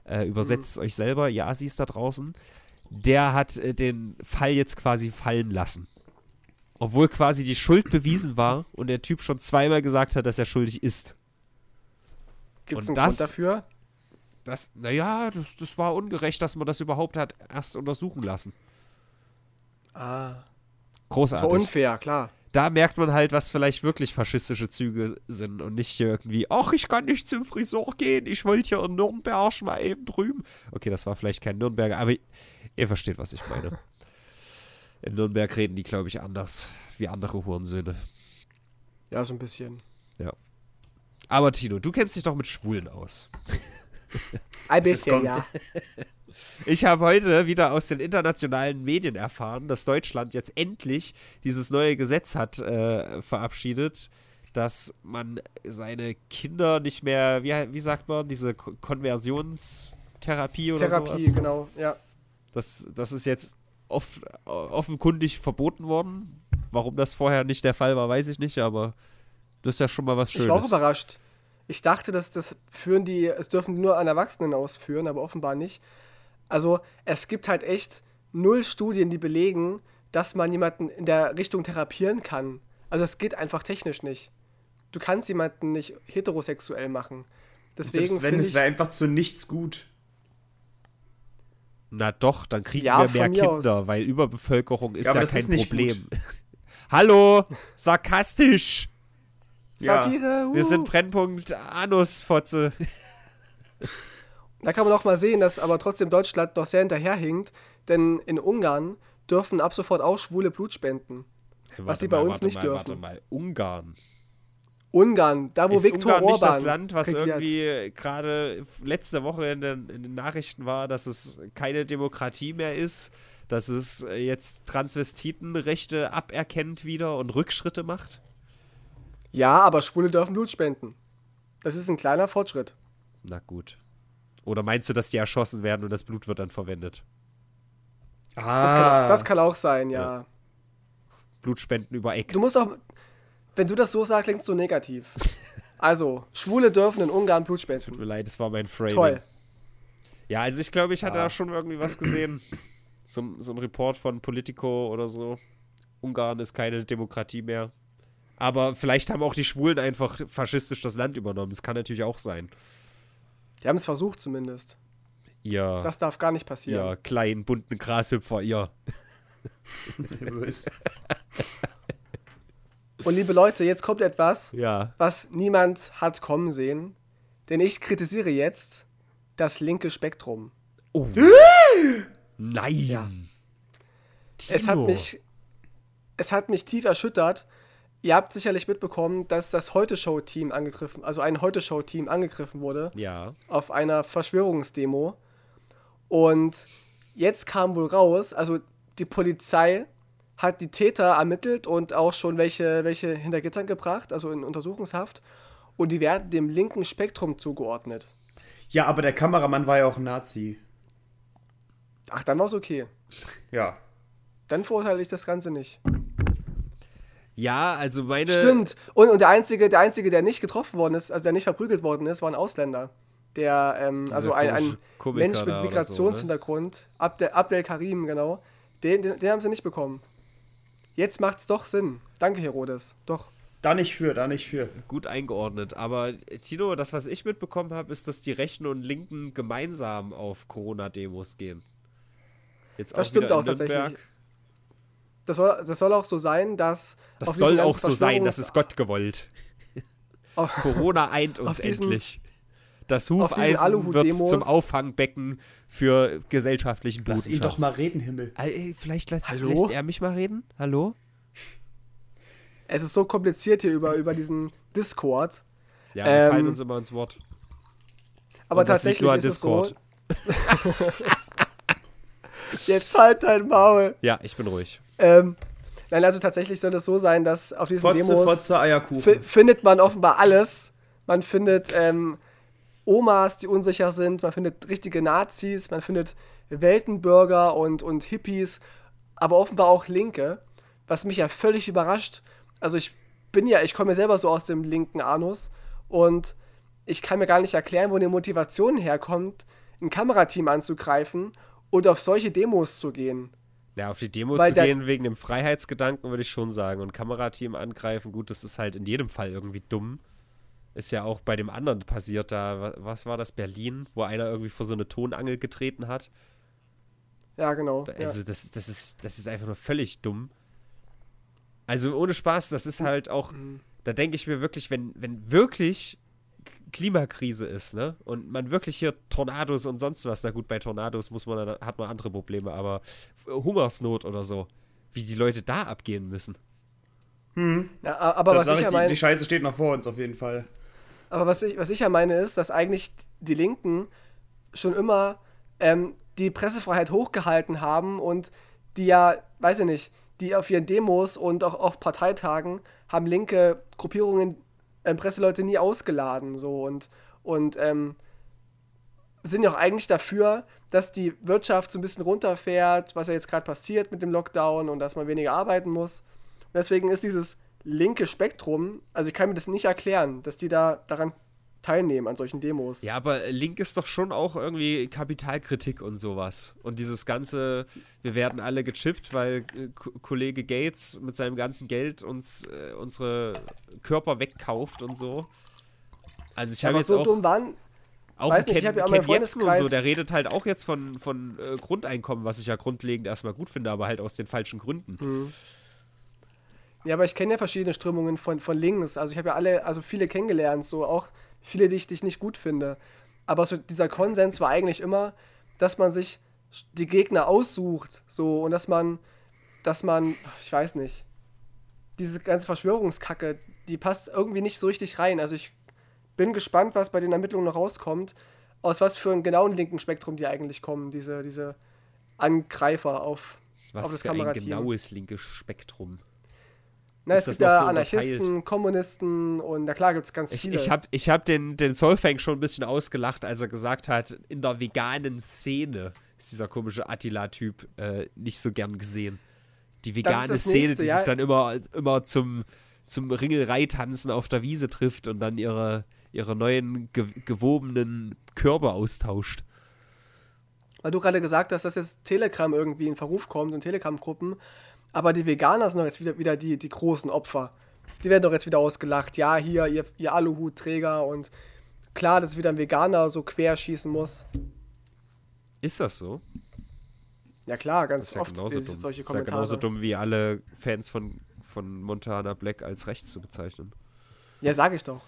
äh, übersetzt mhm. euch selber, ihr Assis da draußen, der hat äh, den Fall jetzt quasi fallen lassen. Obwohl quasi die Schuld bewiesen war und der Typ schon zweimal gesagt hat, dass er schuldig ist. Gibt es einen das, Grund dafür? Das, naja, das, das war ungerecht, dass man das überhaupt hat erst untersuchen lassen. Ah. Großartig. Das war unfair, klar da merkt man halt, was vielleicht wirklich faschistische Züge sind und nicht irgendwie, ach, ich kann nicht zum Friseur gehen, ich wollte hier in Nürnberg mal eben drüben. Okay, das war vielleicht kein Nürnberger, aber ihr versteht, was ich meine. In Nürnberg reden die, glaube ich, anders wie andere Hurensöhne. Ja, so ein bisschen. Ja. Aber Tino, du kennst dich doch mit Schwulen aus. Ein bisschen, ja. Ich habe heute wieder aus den internationalen Medien erfahren, dass Deutschland jetzt endlich dieses neue Gesetz hat äh, verabschiedet, dass man seine Kinder nicht mehr, wie, wie sagt man, diese Ko- Konversionstherapie oder Therapie, sowas. genau, ja. Das, das ist jetzt off, offenkundig verboten worden. Warum das vorher nicht der Fall war, weiß ich nicht, aber das ist ja schon mal was Ich war auch Schönes. überrascht. Ich dachte, dass das führen die, es dürfen die nur an Erwachsenen ausführen, aber offenbar nicht. Also es gibt halt echt null Studien, die belegen, dass man jemanden in der Richtung therapieren kann. Also es geht einfach technisch nicht. Du kannst jemanden nicht heterosexuell machen. Deswegen Selbst wenn es wäre einfach zu nichts gut. Na doch, dann kriegen Ja, wir mehr Kinder, aus. weil Überbevölkerung ist Ja, aber ja, das kein ist nicht Problem. Hallo, sarkastisch. Ja. Satire, Wir uh. sind Brennpunkt Anusfotze. Da kann man auch mal sehen, dass aber trotzdem Deutschland noch sehr hinterherhinkt, denn in Ungarn dürfen ab sofort auch Schwule Blut spenden. Was die bei uns warte nicht mal, dürfen. Warte mal, Ungarn. Ungarn, da wo ist Viktor Ungarn nicht Orban das Land, was regiert. irgendwie gerade letzte Woche in den, in den Nachrichten war, dass es keine Demokratie mehr ist, dass es jetzt Transvestitenrechte aberkennt wieder und Rückschritte macht? Ja, aber Schwule dürfen Blut spenden. Das ist ein kleiner Fortschritt. Na gut. Oder meinst du, dass die erschossen werden und das Blut wird dann verwendet? Das, Ah, kann, das kann auch sein, ja. Ja. Blutspenden über Eck. Du musst auch, wenn du das so sagst, klingt so negativ. Also, Schwule dürfen in Ungarn Blut Tut mir spenden. leid, das war mein Framing. Toll. Ja, also ich glaube, ich hatte Ah. da schon irgendwie was gesehen. So, so ein Report von Politico oder so. Ungarn ist keine Demokratie mehr. Aber vielleicht haben auch die Schwulen einfach faschistisch das Land übernommen. Das kann natürlich auch sein. Die haben es versucht zumindest. Ihr, Das darf gar nicht passieren. ihr kleinen bunten Grashüpfer, ihr. Und liebe Leute, jetzt kommt etwas, Ja. was niemand hat kommen sehen. Denn ich kritisiere jetzt das linke Spektrum. Oh. Nein. Ja. Es hat mich, es hat mich tief erschüttert. Ihr habt sicherlich mitbekommen, dass das Heute-Show-Team angegriffen, also ein Heute-Show-Team angegriffen wurde Ja. auf einer Verschwörungsdemo. Und jetzt kam wohl raus, also die Polizei hat die Täter ermittelt und auch schon welche, welche hinter Gittern gebracht, also in Untersuchungshaft. Und die werden dem linken Spektrum zugeordnet. Ja, aber der Kameramann war ja auch ein Nazi. Ach, dann war's okay. Ja. Dann verurteile ich das Ganze nicht. Ja, also meine. Stimmt. Und, und der einzige, der einzige, der nicht getroffen worden ist, also der nicht verprügelt worden ist, war ein Ausländer. Der, ähm, also ein, ein Komiker Mensch mit oder so, ne? Migrationshintergrund, Abdel, Abdel Karim, genau. Den, den, den haben sie nicht bekommen. Jetzt macht's doch Sinn. Danke, Herodes. Doch. Da nicht für, da nicht für. gut eingeordnet. Aber Tino, das, was ich mitbekommen habe, ist, dass die Rechten und Linken gemeinsam auf Corona-Demos gehen. Jetzt Das stimmt wieder in auch tatsächlich. Das soll, das soll auch so sein, dass. Das soll auch so sein, das ist Gott gewollt. Corona eint uns diesen- endlich. Das Hufeisen wird zum Auffangbecken für gesellschaftlichen Lass ihn doch mal reden, Himmel. Vielleicht lässt, Hallo? lässt er mich mal reden? Hallo? Es ist so kompliziert hier über, über diesen Discord. Ja, wir Ähm, fallen uns immer ins Wort. Aber Und das liegt tatsächlich nur an ist es so. Discord. Jetzt halt dein Maul. Ja, ich bin ruhig. Ähm, nein, also tatsächlich soll es so sein, dass auf diesen Fotze, Demos Fotze, findet man offenbar alles. Man findet ähm, Omas, die unsicher sind, man findet richtige Nazis, man findet Weltenbürger und, und Hippies, aber offenbar auch Linke, was mich ja völlig überrascht. Also ich bin ja, ich komme ja selber so aus dem linken Anus und ich kann mir gar nicht erklären, wo die Motivation herkommt, ein Kamerateam anzugreifen und auf solche Demos zu gehen. Ja, auf die Demo Weil zu gehen wegen dem Freiheitsgedanken, würde ich schon sagen. Und Kamerateam angreifen, gut, das ist halt in jedem Fall irgendwie dumm. Ist ja auch bei dem anderen passiert da. wa- Was war das? Berlin, wo einer irgendwie vor so eine Tonangel getreten hat. Ja, genau. ja. Also, das, das, ist, das ist einfach nur völlig dumm. Also, ohne Spaß, das ist halt auch. Mhm. Da denke ich mir wirklich, wenn, wenn wirklich Klimakrise ist, ne? Und man wirklich hier Tornados und sonst was, na gut, bei Tornados muss man, hat man andere Probleme, aber Hungersnot oder so, wie die Leute da abgehen müssen. Ja, a- aber Dann was ich ich, ja die, meine, die Scheiße steht noch vor uns auf jeden Fall. aber was ich, was ich ja meine ist, dass eigentlich die Linken schon immer ähm, die Pressefreiheit hochgehalten haben und die ja, weiß ich nicht, die auf ihren Demos und auch auf Parteitagen haben linke Gruppierungen ähm, Presseleute nie ausgeladen. So und, und ähm, sind ja auch eigentlich dafür, dass die Wirtschaft so ein bisschen runterfährt, was ja jetzt gerade passiert mit dem Lockdown und dass man weniger arbeiten muss. Und deswegen ist dieses linke Spektrum, also ich kann mir das nicht erklären, dass die da daran teilnehmen an solchen Demos. Ja, aber Link ist doch schon auch irgendwie Kapitalkritik und sowas. Und dieses ganze, wir werden alle gechippt, weil äh, Kollege Gates mit seinem ganzen Geld uns äh, unsere Körper wegkauft und so. Also ich habe jetzt so auch dumm waren, auch weiß Ken, nicht, ich hab ja Ken Jebsen und so, der redet halt auch jetzt von, von äh, Grundeinkommen, was ich ja grundlegend erstmal gut finde, aber halt aus den falschen Gründen. Hm. Ja, aber ich kenne ja verschiedene Strömungen von, von links. Also ich habe ja alle, also viele kennengelernt, so auch viele, die ich, die ich nicht gut finde. Aber so dieser Konsens war eigentlich immer, dass man sich die Gegner aussucht, so und dass man, dass man, ich weiß nicht, diese ganze Verschwörungskacke, die passt irgendwie nicht so richtig rein. Also ich bin gespannt, was bei den Ermittlungen noch rauskommt, aus was für einem genauen linken Spektrum die eigentlich kommen, diese, diese Angreifer auf, auf Was das für ein genaues linkes Spektrum. Na, Ist es das gibt ja so Anarchisten, unterteilt? Kommunisten und na klar gibt es ganz viele. ich habe ich hab den, den Solfang schon ein bisschen ausgelacht, als er gesagt hat, in der veganen Szene ist dieser komische Attila-Typ äh, nicht so gern gesehen. Die vegane das Szene, Nächste, die ja. sich dann immer, immer zum, zum Ringelreitanzen auf der Wiese trifft und dann ihre, ihre neuen ge gewobenen Körper austauscht. Weil du gerade gesagt hast, dass jetzt Telegram irgendwie in Verruf kommt und Telegram-Gruppen. Aber die Veganer sind doch jetzt wieder, wieder die, die großen Opfer. Die werden doch jetzt wieder ausgelacht. Ja, hier, ihr, ihr Aluhutträger und klar, dass wieder ein Veganer so querschießen muss. Ist das so? Ja klar, Das ganz ist ja oft genauso dumm. solche Das ist ja Kommentare. genauso dumm wie alle Fans von, von Montana Black als rechts zu bezeichnen. Ja, sag ich doch.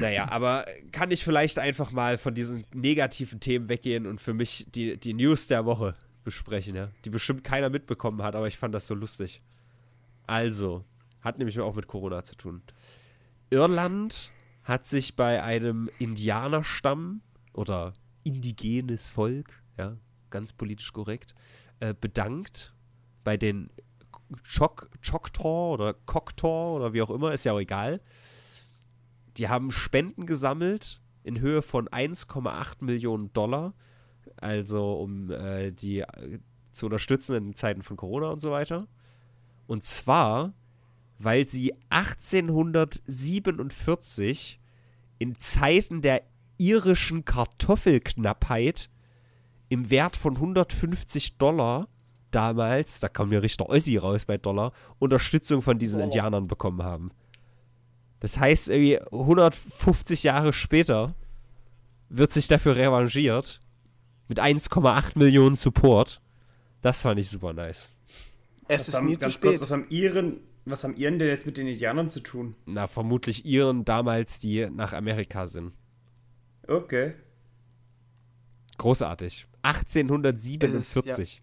Naja, aber kann ich vielleicht einfach mal von diesen negativen Themen weggehen und für mich die, die News der Woche besprechen, ja? Die bestimmt keiner mitbekommen hat, aber ich fand das so lustig. Also, hat nämlich auch mit Corona zu tun. Irland hat sich bei einem Indianerstamm oder indigenes Volk, ja, ganz politisch korrekt, äh, bedankt bei den Choctaw oder Choctaw oder wie auch immer, ist ja auch egal. Die haben Spenden gesammelt in Höhe von 1,8 Millionen Dollar, also um äh, die äh, zu unterstützen in Zeiten von Corona und so weiter. Und zwar, weil sie 1847 in Zeiten der irischen Kartoffelknappheit im Wert von 150 Dollar damals, da kam ja richtig Ossi raus bei Dollar, Unterstützung von diesen Oh. Indianern bekommen haben. Das heißt, irgendwie 150 Jahre später wird sich dafür revanchiert mit 1,8 Millionen Support. Das fand ich super nice. Es Was ist haben, nie zu ganz spät. kurz, was haben Iren, was haben Iren denn jetzt mit den Indianern zu tun? Na, vermutlich Iren damals, die nach Amerika sind. Okay. Großartig. 1847.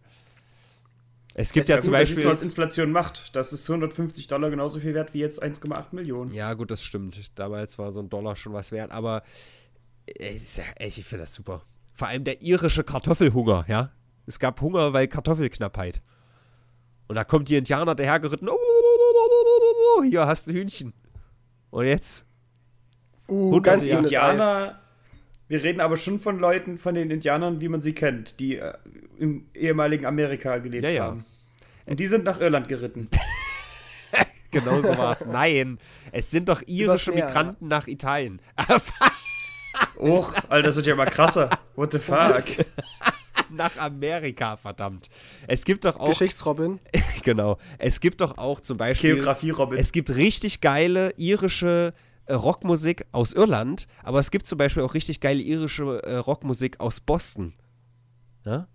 Es gibt Es ja ist zum gut, Beispiel. du, was Inflation macht. Das ist 150 Dollar genauso viel wert wie jetzt 1,8 Millionen. Ja, gut, das stimmt. Damals war so ein Dollar schon was wert, aber ist ja- ey, ich finde das super. Vor allem der irische Kartoffelhunger, ja. Es gab Hunger, weil Kartoffelknappheit. Und da kommt die Indianer dahergeritten. Oh, oh, oh, hier hast du Hühnchen. Und jetzt? Uh, ganz. Indianer, wir reden aber schon von Leuten, von den Indianern, wie man sie kennt, die äh, im ehemaligen Amerika gelebt Ja, ja. haben. Und die sind nach Irland geritten. Genau so war es. Nein, es sind doch irische Migranten nach Italien. Och, Alter, das wird ja mal krasser. What the fuck? nach Amerika, verdammt. Es gibt doch auch, Geschichtsrobin. genau, es gibt doch auch zum Beispiel, Geografie, Robin. es gibt richtig geile irische äh, Rockmusik aus Irland, aber es gibt zum Beispiel auch richtig geile irische äh, Rockmusik aus Boston. Ja?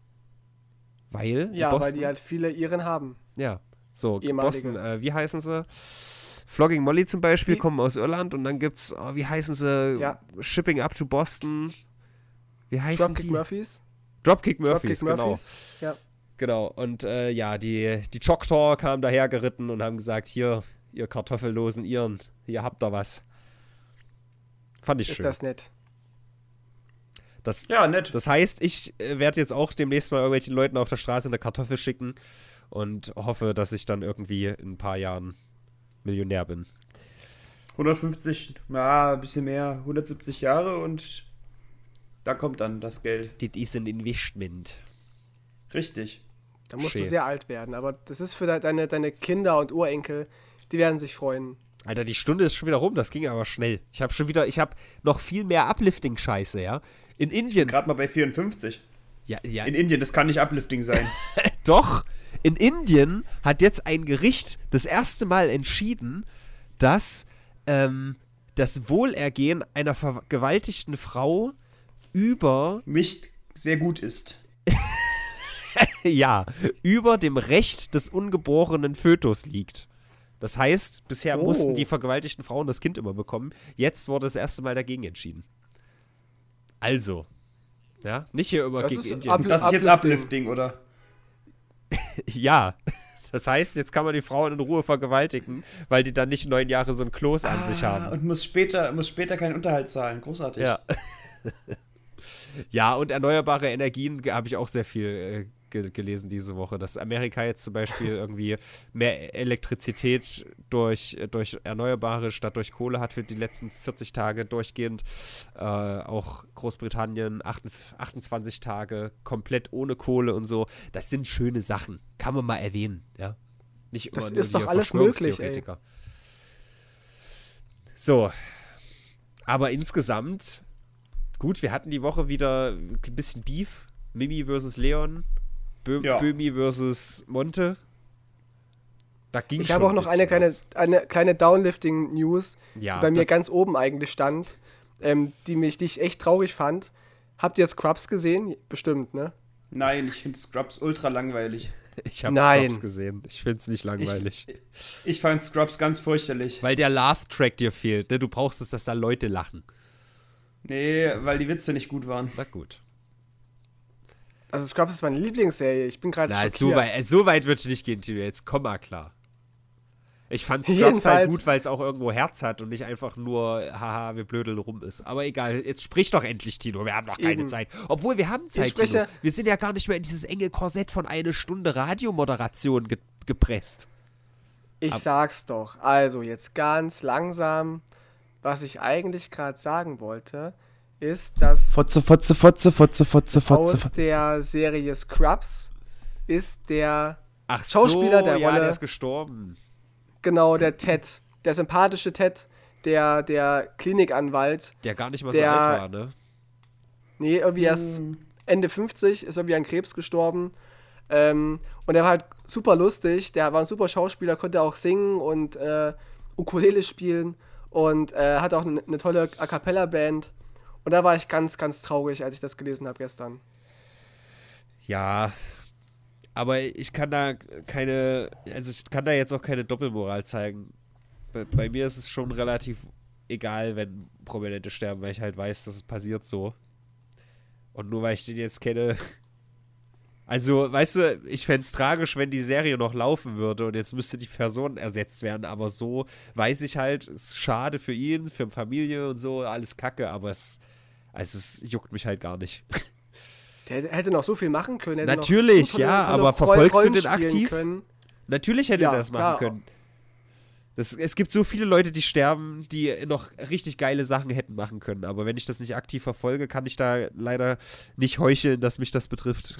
Weil Ja, weil Boston, die halt viele Iren haben. ja, so, ehemalige. Boston, äh, wie heißen sie? Flogging Molly zum Beispiel Wie- kommen aus Irland und dann gibt's, oh, wie heißen sie? Ja. Shipping up to Boston. Wie heißen Dropkick die? Murphys. Dropkick Murphys, Dropkick genau. Murphys. Ja. Genau, und äh, ja, die, die Choctaw kamen daher geritten und haben gesagt, hier, ihr kartoffellosen Iren, hier habt ihr was. Fand ich Ist schön. das nett. Das, ja, nett. das heißt, ich äh, werde jetzt auch demnächst mal irgendwelchen Leuten auf der Straße eine Kartoffel schicken und hoffe, dass ich dann irgendwie in ein paar Jahren Millionär bin. 150, ja, ein bisschen mehr, 170 Jahre und da kommt dann das Geld. Das ist ein Investment. Richtig. Da musst Schön. du sehr alt werden. Aber das ist für de- deine, deine Kinder und Urenkel, die werden sich freuen. Alter, die Stunde ist schon wieder rum, das ging aber schnell. Ich habe schon wieder, ich habe noch viel mehr Uplifting-Scheiße, ja. In Indien, Gerade mal bei 54. ja, ja, In Indien, das kann nicht uplifting sein. Doch, in Indien hat jetzt ein Gericht das erste Mal entschieden, dass ähm, das Wohlergehen einer vergewaltigten Frau über, Nicht sehr gut ist. ja, über dem Recht des ungeborenen Fötus liegt. Das heißt, bisher Oh. mussten die vergewaltigten Frauen das Kind immer bekommen. Jetzt wurde das erste Mal dagegen entschieden. Also, ja, nicht hier über Das gegen ist Indien. ab- das ist jetzt uplifting, oder? Ja. Das heißt, jetzt kann man die Frauen in Ruhe vergewaltigen, weil die dann nicht neun Jahre so ein Kloß an sich Ah, haben. Und muss später, muss später keinen Unterhalt zahlen. Großartig. Ja. ja, und erneuerbare Energien habe ich auch sehr viel äh, ge gelesen diese Woche, dass Amerika jetzt zum Beispiel irgendwie mehr Elektrizität durch, durch Erneuerbare statt durch Kohle hat für die letzten 40 Tage durchgehend. Äh, auch Großbritannien 28 28 Tage komplett ohne Kohle und so. Das sind schöne Sachen. Kann man mal erwähnen, ja. Nicht Das ist doch alles möglich, ey. So. Aber insgesamt, gut, wir hatten die Woche wieder ein bisschen Beef. Mimi versus Leon. Bö Ja. Böhmi versus Monte. Da ging Ich schon habe auch noch eine kleine, was. eine kleine Downlifting-News, Ja, die bei mir ganz oben eigentlich stand, ähm, die mich die ich echt traurig fand. Habt ihr Scrubs gesehen? Bestimmt, ne? Nein, ich finde Scrubs ultra langweilig. Ich habe. Scrubs gesehen. Ich finde es nicht langweilig. Ich fand Scrubs ganz fürchterlich. Weil der Laugh-Track dir fehlt. Ne? Du brauchst es, dass da Leute lachen. Nee, weil die Witze nicht gut waren. Na gut. Also Scrubs ist meine Lieblingsserie. Ich bin gerade schockiert. so weit, so weit würde ich nicht gehen, Tino. Jetzt komm mal klar. Ich fand Scrubs Jedenfalls- halt gut, weil es auch irgendwo Herz hat und nicht einfach nur, haha, wir blödeln rum ist. Aber egal, jetzt sprich doch endlich, Tino. Wir haben doch keine Eben. Zeit. Obwohl, wir haben Zeit, spreche- Tino. Wir sind ja gar nicht mehr in dieses enge Korsett von eine Stunde Radiomoderation ge gepresst. Ich sag's doch. Also jetzt ganz langsam. Was ich eigentlich gerade sagen wollte, ist, dass Fotze, Fotze, Fotze, Fotze, Fotze, aus der Serie Scrubs ist der Ach Schauspieler so, der ja, Rolle- der ist gestorben. genau der Ted, der sympathische Ted, der der Klinikanwalt. Der gar nicht mal Der- so alt war, ne? Nee, irgendwie erst Ende 50 ist irgendwie an Krebs gestorben. Ähm, und der war halt super lustig. Der war ein super Schauspieler, konnte auch singen und äh, Ukulele spielen und äh, hatte auch eine, eine tolle A Cappella-Band. Und da war ich ganz, ganz traurig, als ich das gelesen habe gestern. Ja, aber ich kann da keine, also ich kann da jetzt auch keine Doppelmoral zeigen. Bei, bei mir ist es schon relativ egal, wenn Prominente sterben, weil ich halt weiß, dass es passiert so. Und nur weil ich den jetzt kenne. Also, weißt du, ich fände es tragisch, wenn die Serie noch laufen würde und jetzt müsste die Person ersetzt werden. Aber so weiß ich halt, es ist schade für ihn, für Familie und so, alles kacke, aber es, also es juckt mich halt gar nicht. Der hätte noch so viel machen können. hätte noch Natürlich, so tolle- ja, aber verfolgst du Rollen den spielen aktiv? Können. Natürlich hätte Ja, er das machen klar. können. Das, es gibt so viele Leute, die sterben, die noch richtig geile Sachen hätten machen können. Aber wenn ich das nicht aktiv verfolge, kann ich da leider nicht heucheln, dass mich das betrifft.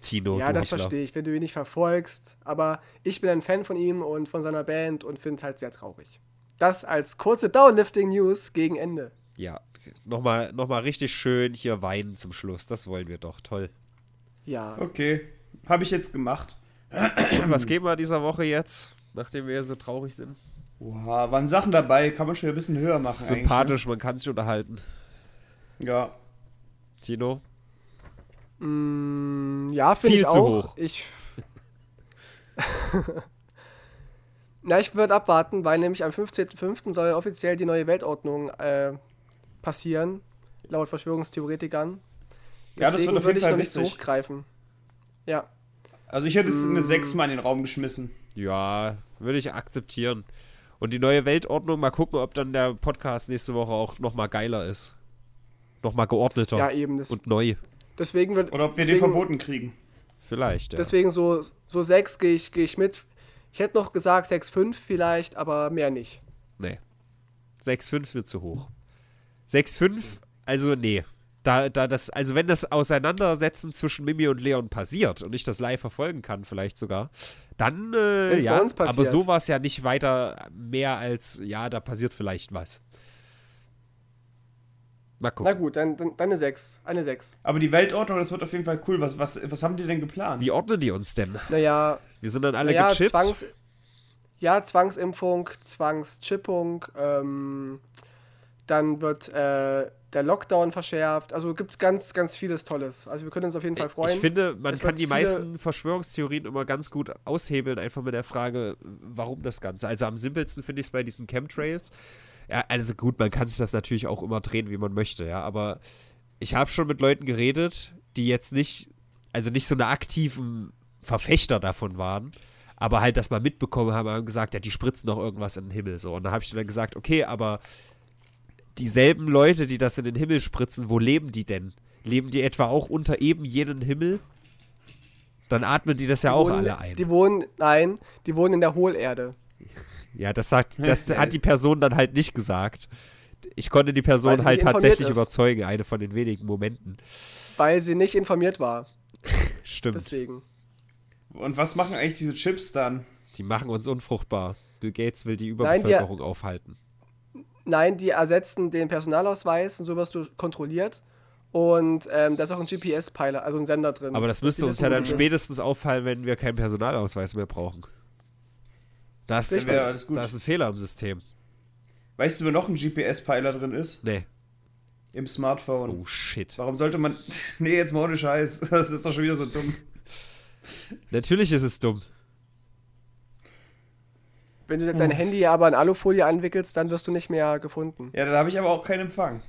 Tino, Ja, du das verstehe ich, wenn du ihn nicht verfolgst. Aber ich bin ein Fan von ihm und von seiner Band und finde es halt sehr traurig. Das als kurze Downlifting-News gegen Ende. Ja, nochmal noch mal richtig schön hier weinen zum Schluss. Das wollen wir doch. Toll. Ja. Okay, habe ich jetzt gemacht. Was geben wir dieser Woche jetzt, nachdem wir so traurig sind? Wow, waren Sachen dabei, kann man schon ein bisschen höher machen. Sympathisch, man kann sich unterhalten. ne? Ja. Tino? Mm, ja, finde Viel ich zu auch. hoch. Ich. Na, ich würde abwarten, weil nämlich am 15.05. soll offiziell die neue Weltordnung äh, passieren, laut Verschwörungstheoretikern. Ja, das wird Deswegen auf würde jeden ich Fall noch nicht so witzig. hochgreifen. Ja. Also ich hätte jetzt Mm. eine 6 mal in den Raum geschmissen. Ja, würde ich akzeptieren. Und die neue Weltordnung, mal gucken, ob dann der Podcast nächste Woche auch nochmal geiler ist. Nochmal geordneter Ja, eben. Das, und neu. deswegen wird. Oder ob wir den deswegen, verboten kriegen. Vielleicht, ja. Deswegen so, so 6 gehe ich, geh ich mit. Ich hätte noch gesagt 6,5 vielleicht, aber mehr nicht. Nee. 6,5 wird zu hoch. 6,5, also nee. Da, da das, also wenn das Auseinandersetzen zwischen Mimi und Leon passiert und ich das live verfolgen kann, vielleicht sogar, dann äh, ja. uns passiert. Aber so war es ja nicht weiter mehr als, ja, da passiert vielleicht was. Mal Na gucken. gut, dann, dann, dann eine 6. Eine 6. Aber die Weltordnung, das wird auf jeden Fall cool. Was, was, was haben die denn geplant? Wie ordnen die uns denn? Naja, Wir sind dann alle naja gechippt. Zwangs, ja, Zwangsimpfung, Zwangschippung, ähm, dann wird äh, der Lockdown verschärft. Also gibt es ganz, ganz vieles Tolles. Also wir können uns auf jeden Fall freuen. Ich finde, man Es kann die meisten Verschwörungstheorien immer ganz gut aushebeln, einfach mit der Frage, warum das Ganze. Also am simpelsten finde ich es bei diesen Chemtrails. Ja, also gut, man kann sich das natürlich auch immer drehen, wie man möchte, ja, aber ich habe schon mit Leuten geredet, die jetzt nicht, also nicht so eine aktiven Verfechter davon waren, aber halt das mal mitbekommen haben, haben gesagt, ja, die spritzen doch irgendwas in den Himmel, so. Und da habe ich dann gesagt, okay, aber dieselben Leute, die das in den Himmel spritzen, wo leben die denn? Leben die etwa auch unter eben jenen Himmel? Dann atmen die das ja Die auch wohnen- alle ein. Die wohnen, nein, die wohnen in der Hohlerde. Ja, das sagt, das hat die Person dann halt nicht gesagt. Ich konnte die Person halt tatsächlich ist. überzeugen, eine von den wenigen Momenten. Weil sie nicht informiert war. Stimmt. Deswegen. Und was machen eigentlich diese Chips dann? Die machen uns unfruchtbar. Bill Gates will die Nein, die- Überbevölkerung aufhalten. Nein, die ersetzen den Personalausweis und so wirst du kontrolliert. Und ähm, da ist auch ein GPS-Peiler, also ein Sender drin. Aber das müsste uns ja dann spätestens auffallen, wenn wir keinen Personalausweis mehr brauchen. Das, Dann wäre alles gut. da ist ein Fehler im System. Weißt du, wo noch ein GPS-Peiler drin ist? Nee. Im Smartphone. Oh shit. Warum sollte man. nee, jetzt mal ohne Scheiß. Das ist doch schon wieder so dumm. Natürlich ist es dumm. Wenn du dein Handy aber in Alufolie anwickelst, dann wirst du nicht mehr gefunden. Ja, dann habe ich aber auch keinen Empfang.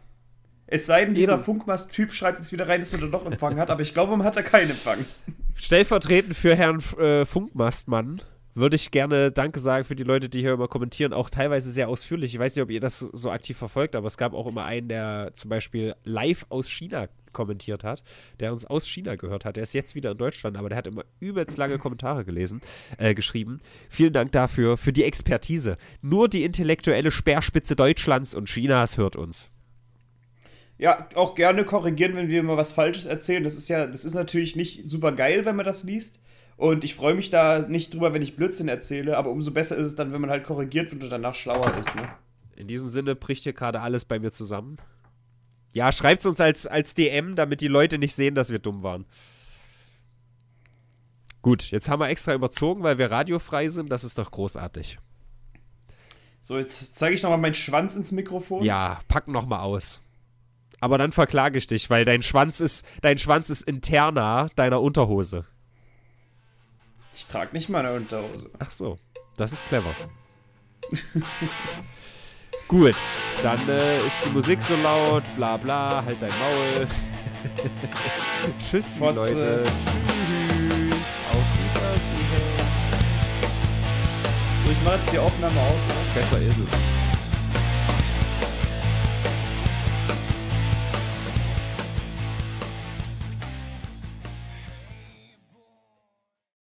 Es sei denn, dieser. Funkmast-Typ schreibt jetzt wieder rein, dass man da doch Empfang hat, aber ich glaube, man hat da keinen Empfang. Stellvertretend für Herrn äh, Funkmastmann würde ich gerne Danke sagen für die Leute, die hier immer kommentieren, auch teilweise sehr ausführlich. Ich weiß nicht, ob ihr das so- so aktiv verfolgt, aber es gab auch immer einen, der zum Beispiel live aus China kommentiert hat, der uns aus China gehört hat. Der ist jetzt wieder in Deutschland, aber der hat immer übelst lange Kommentare gelesen, äh, geschrieben. Vielen Dank dafür, für die Expertise. Nur die intellektuelle Speerspitze Deutschlands und Chinas hört uns. Ja, auch gerne korrigieren, wenn wir mal was Falsches erzählen. Das ist ja, das ist natürlich nicht super geil, wenn man das liest. Und ich freue mich da nicht drüber, wenn ich Blödsinn erzähle, aber umso besser ist es dann, wenn man halt korrigiert wird und danach schlauer ist, ne? In diesem Sinne bricht hier gerade alles bei mir zusammen. Ja, schreibt's uns als, als DM, damit die Leute nicht sehen, dass wir dumm waren. Gut, jetzt haben wir extra überzogen, weil wir radiofrei sind. Das ist doch großartig. So, jetzt zeige ich nochmal meinen Schwanz ins Mikrofon. Ja, pack noch mal aus. Aber dann verklage ich dich, weil dein Schwanz ist, dein Schwanz ist interner deiner Unterhose. Ich trage nicht meine Unterhose. Ach so, das ist clever. Gut, dann äh, ist die Musik so laut, bla bla, halt dein Maul. Tschüss. Leute. Tschüss, auf Wiedersehen. So, ich mache jetzt die Aufnahme aus, ne? Besser ist es.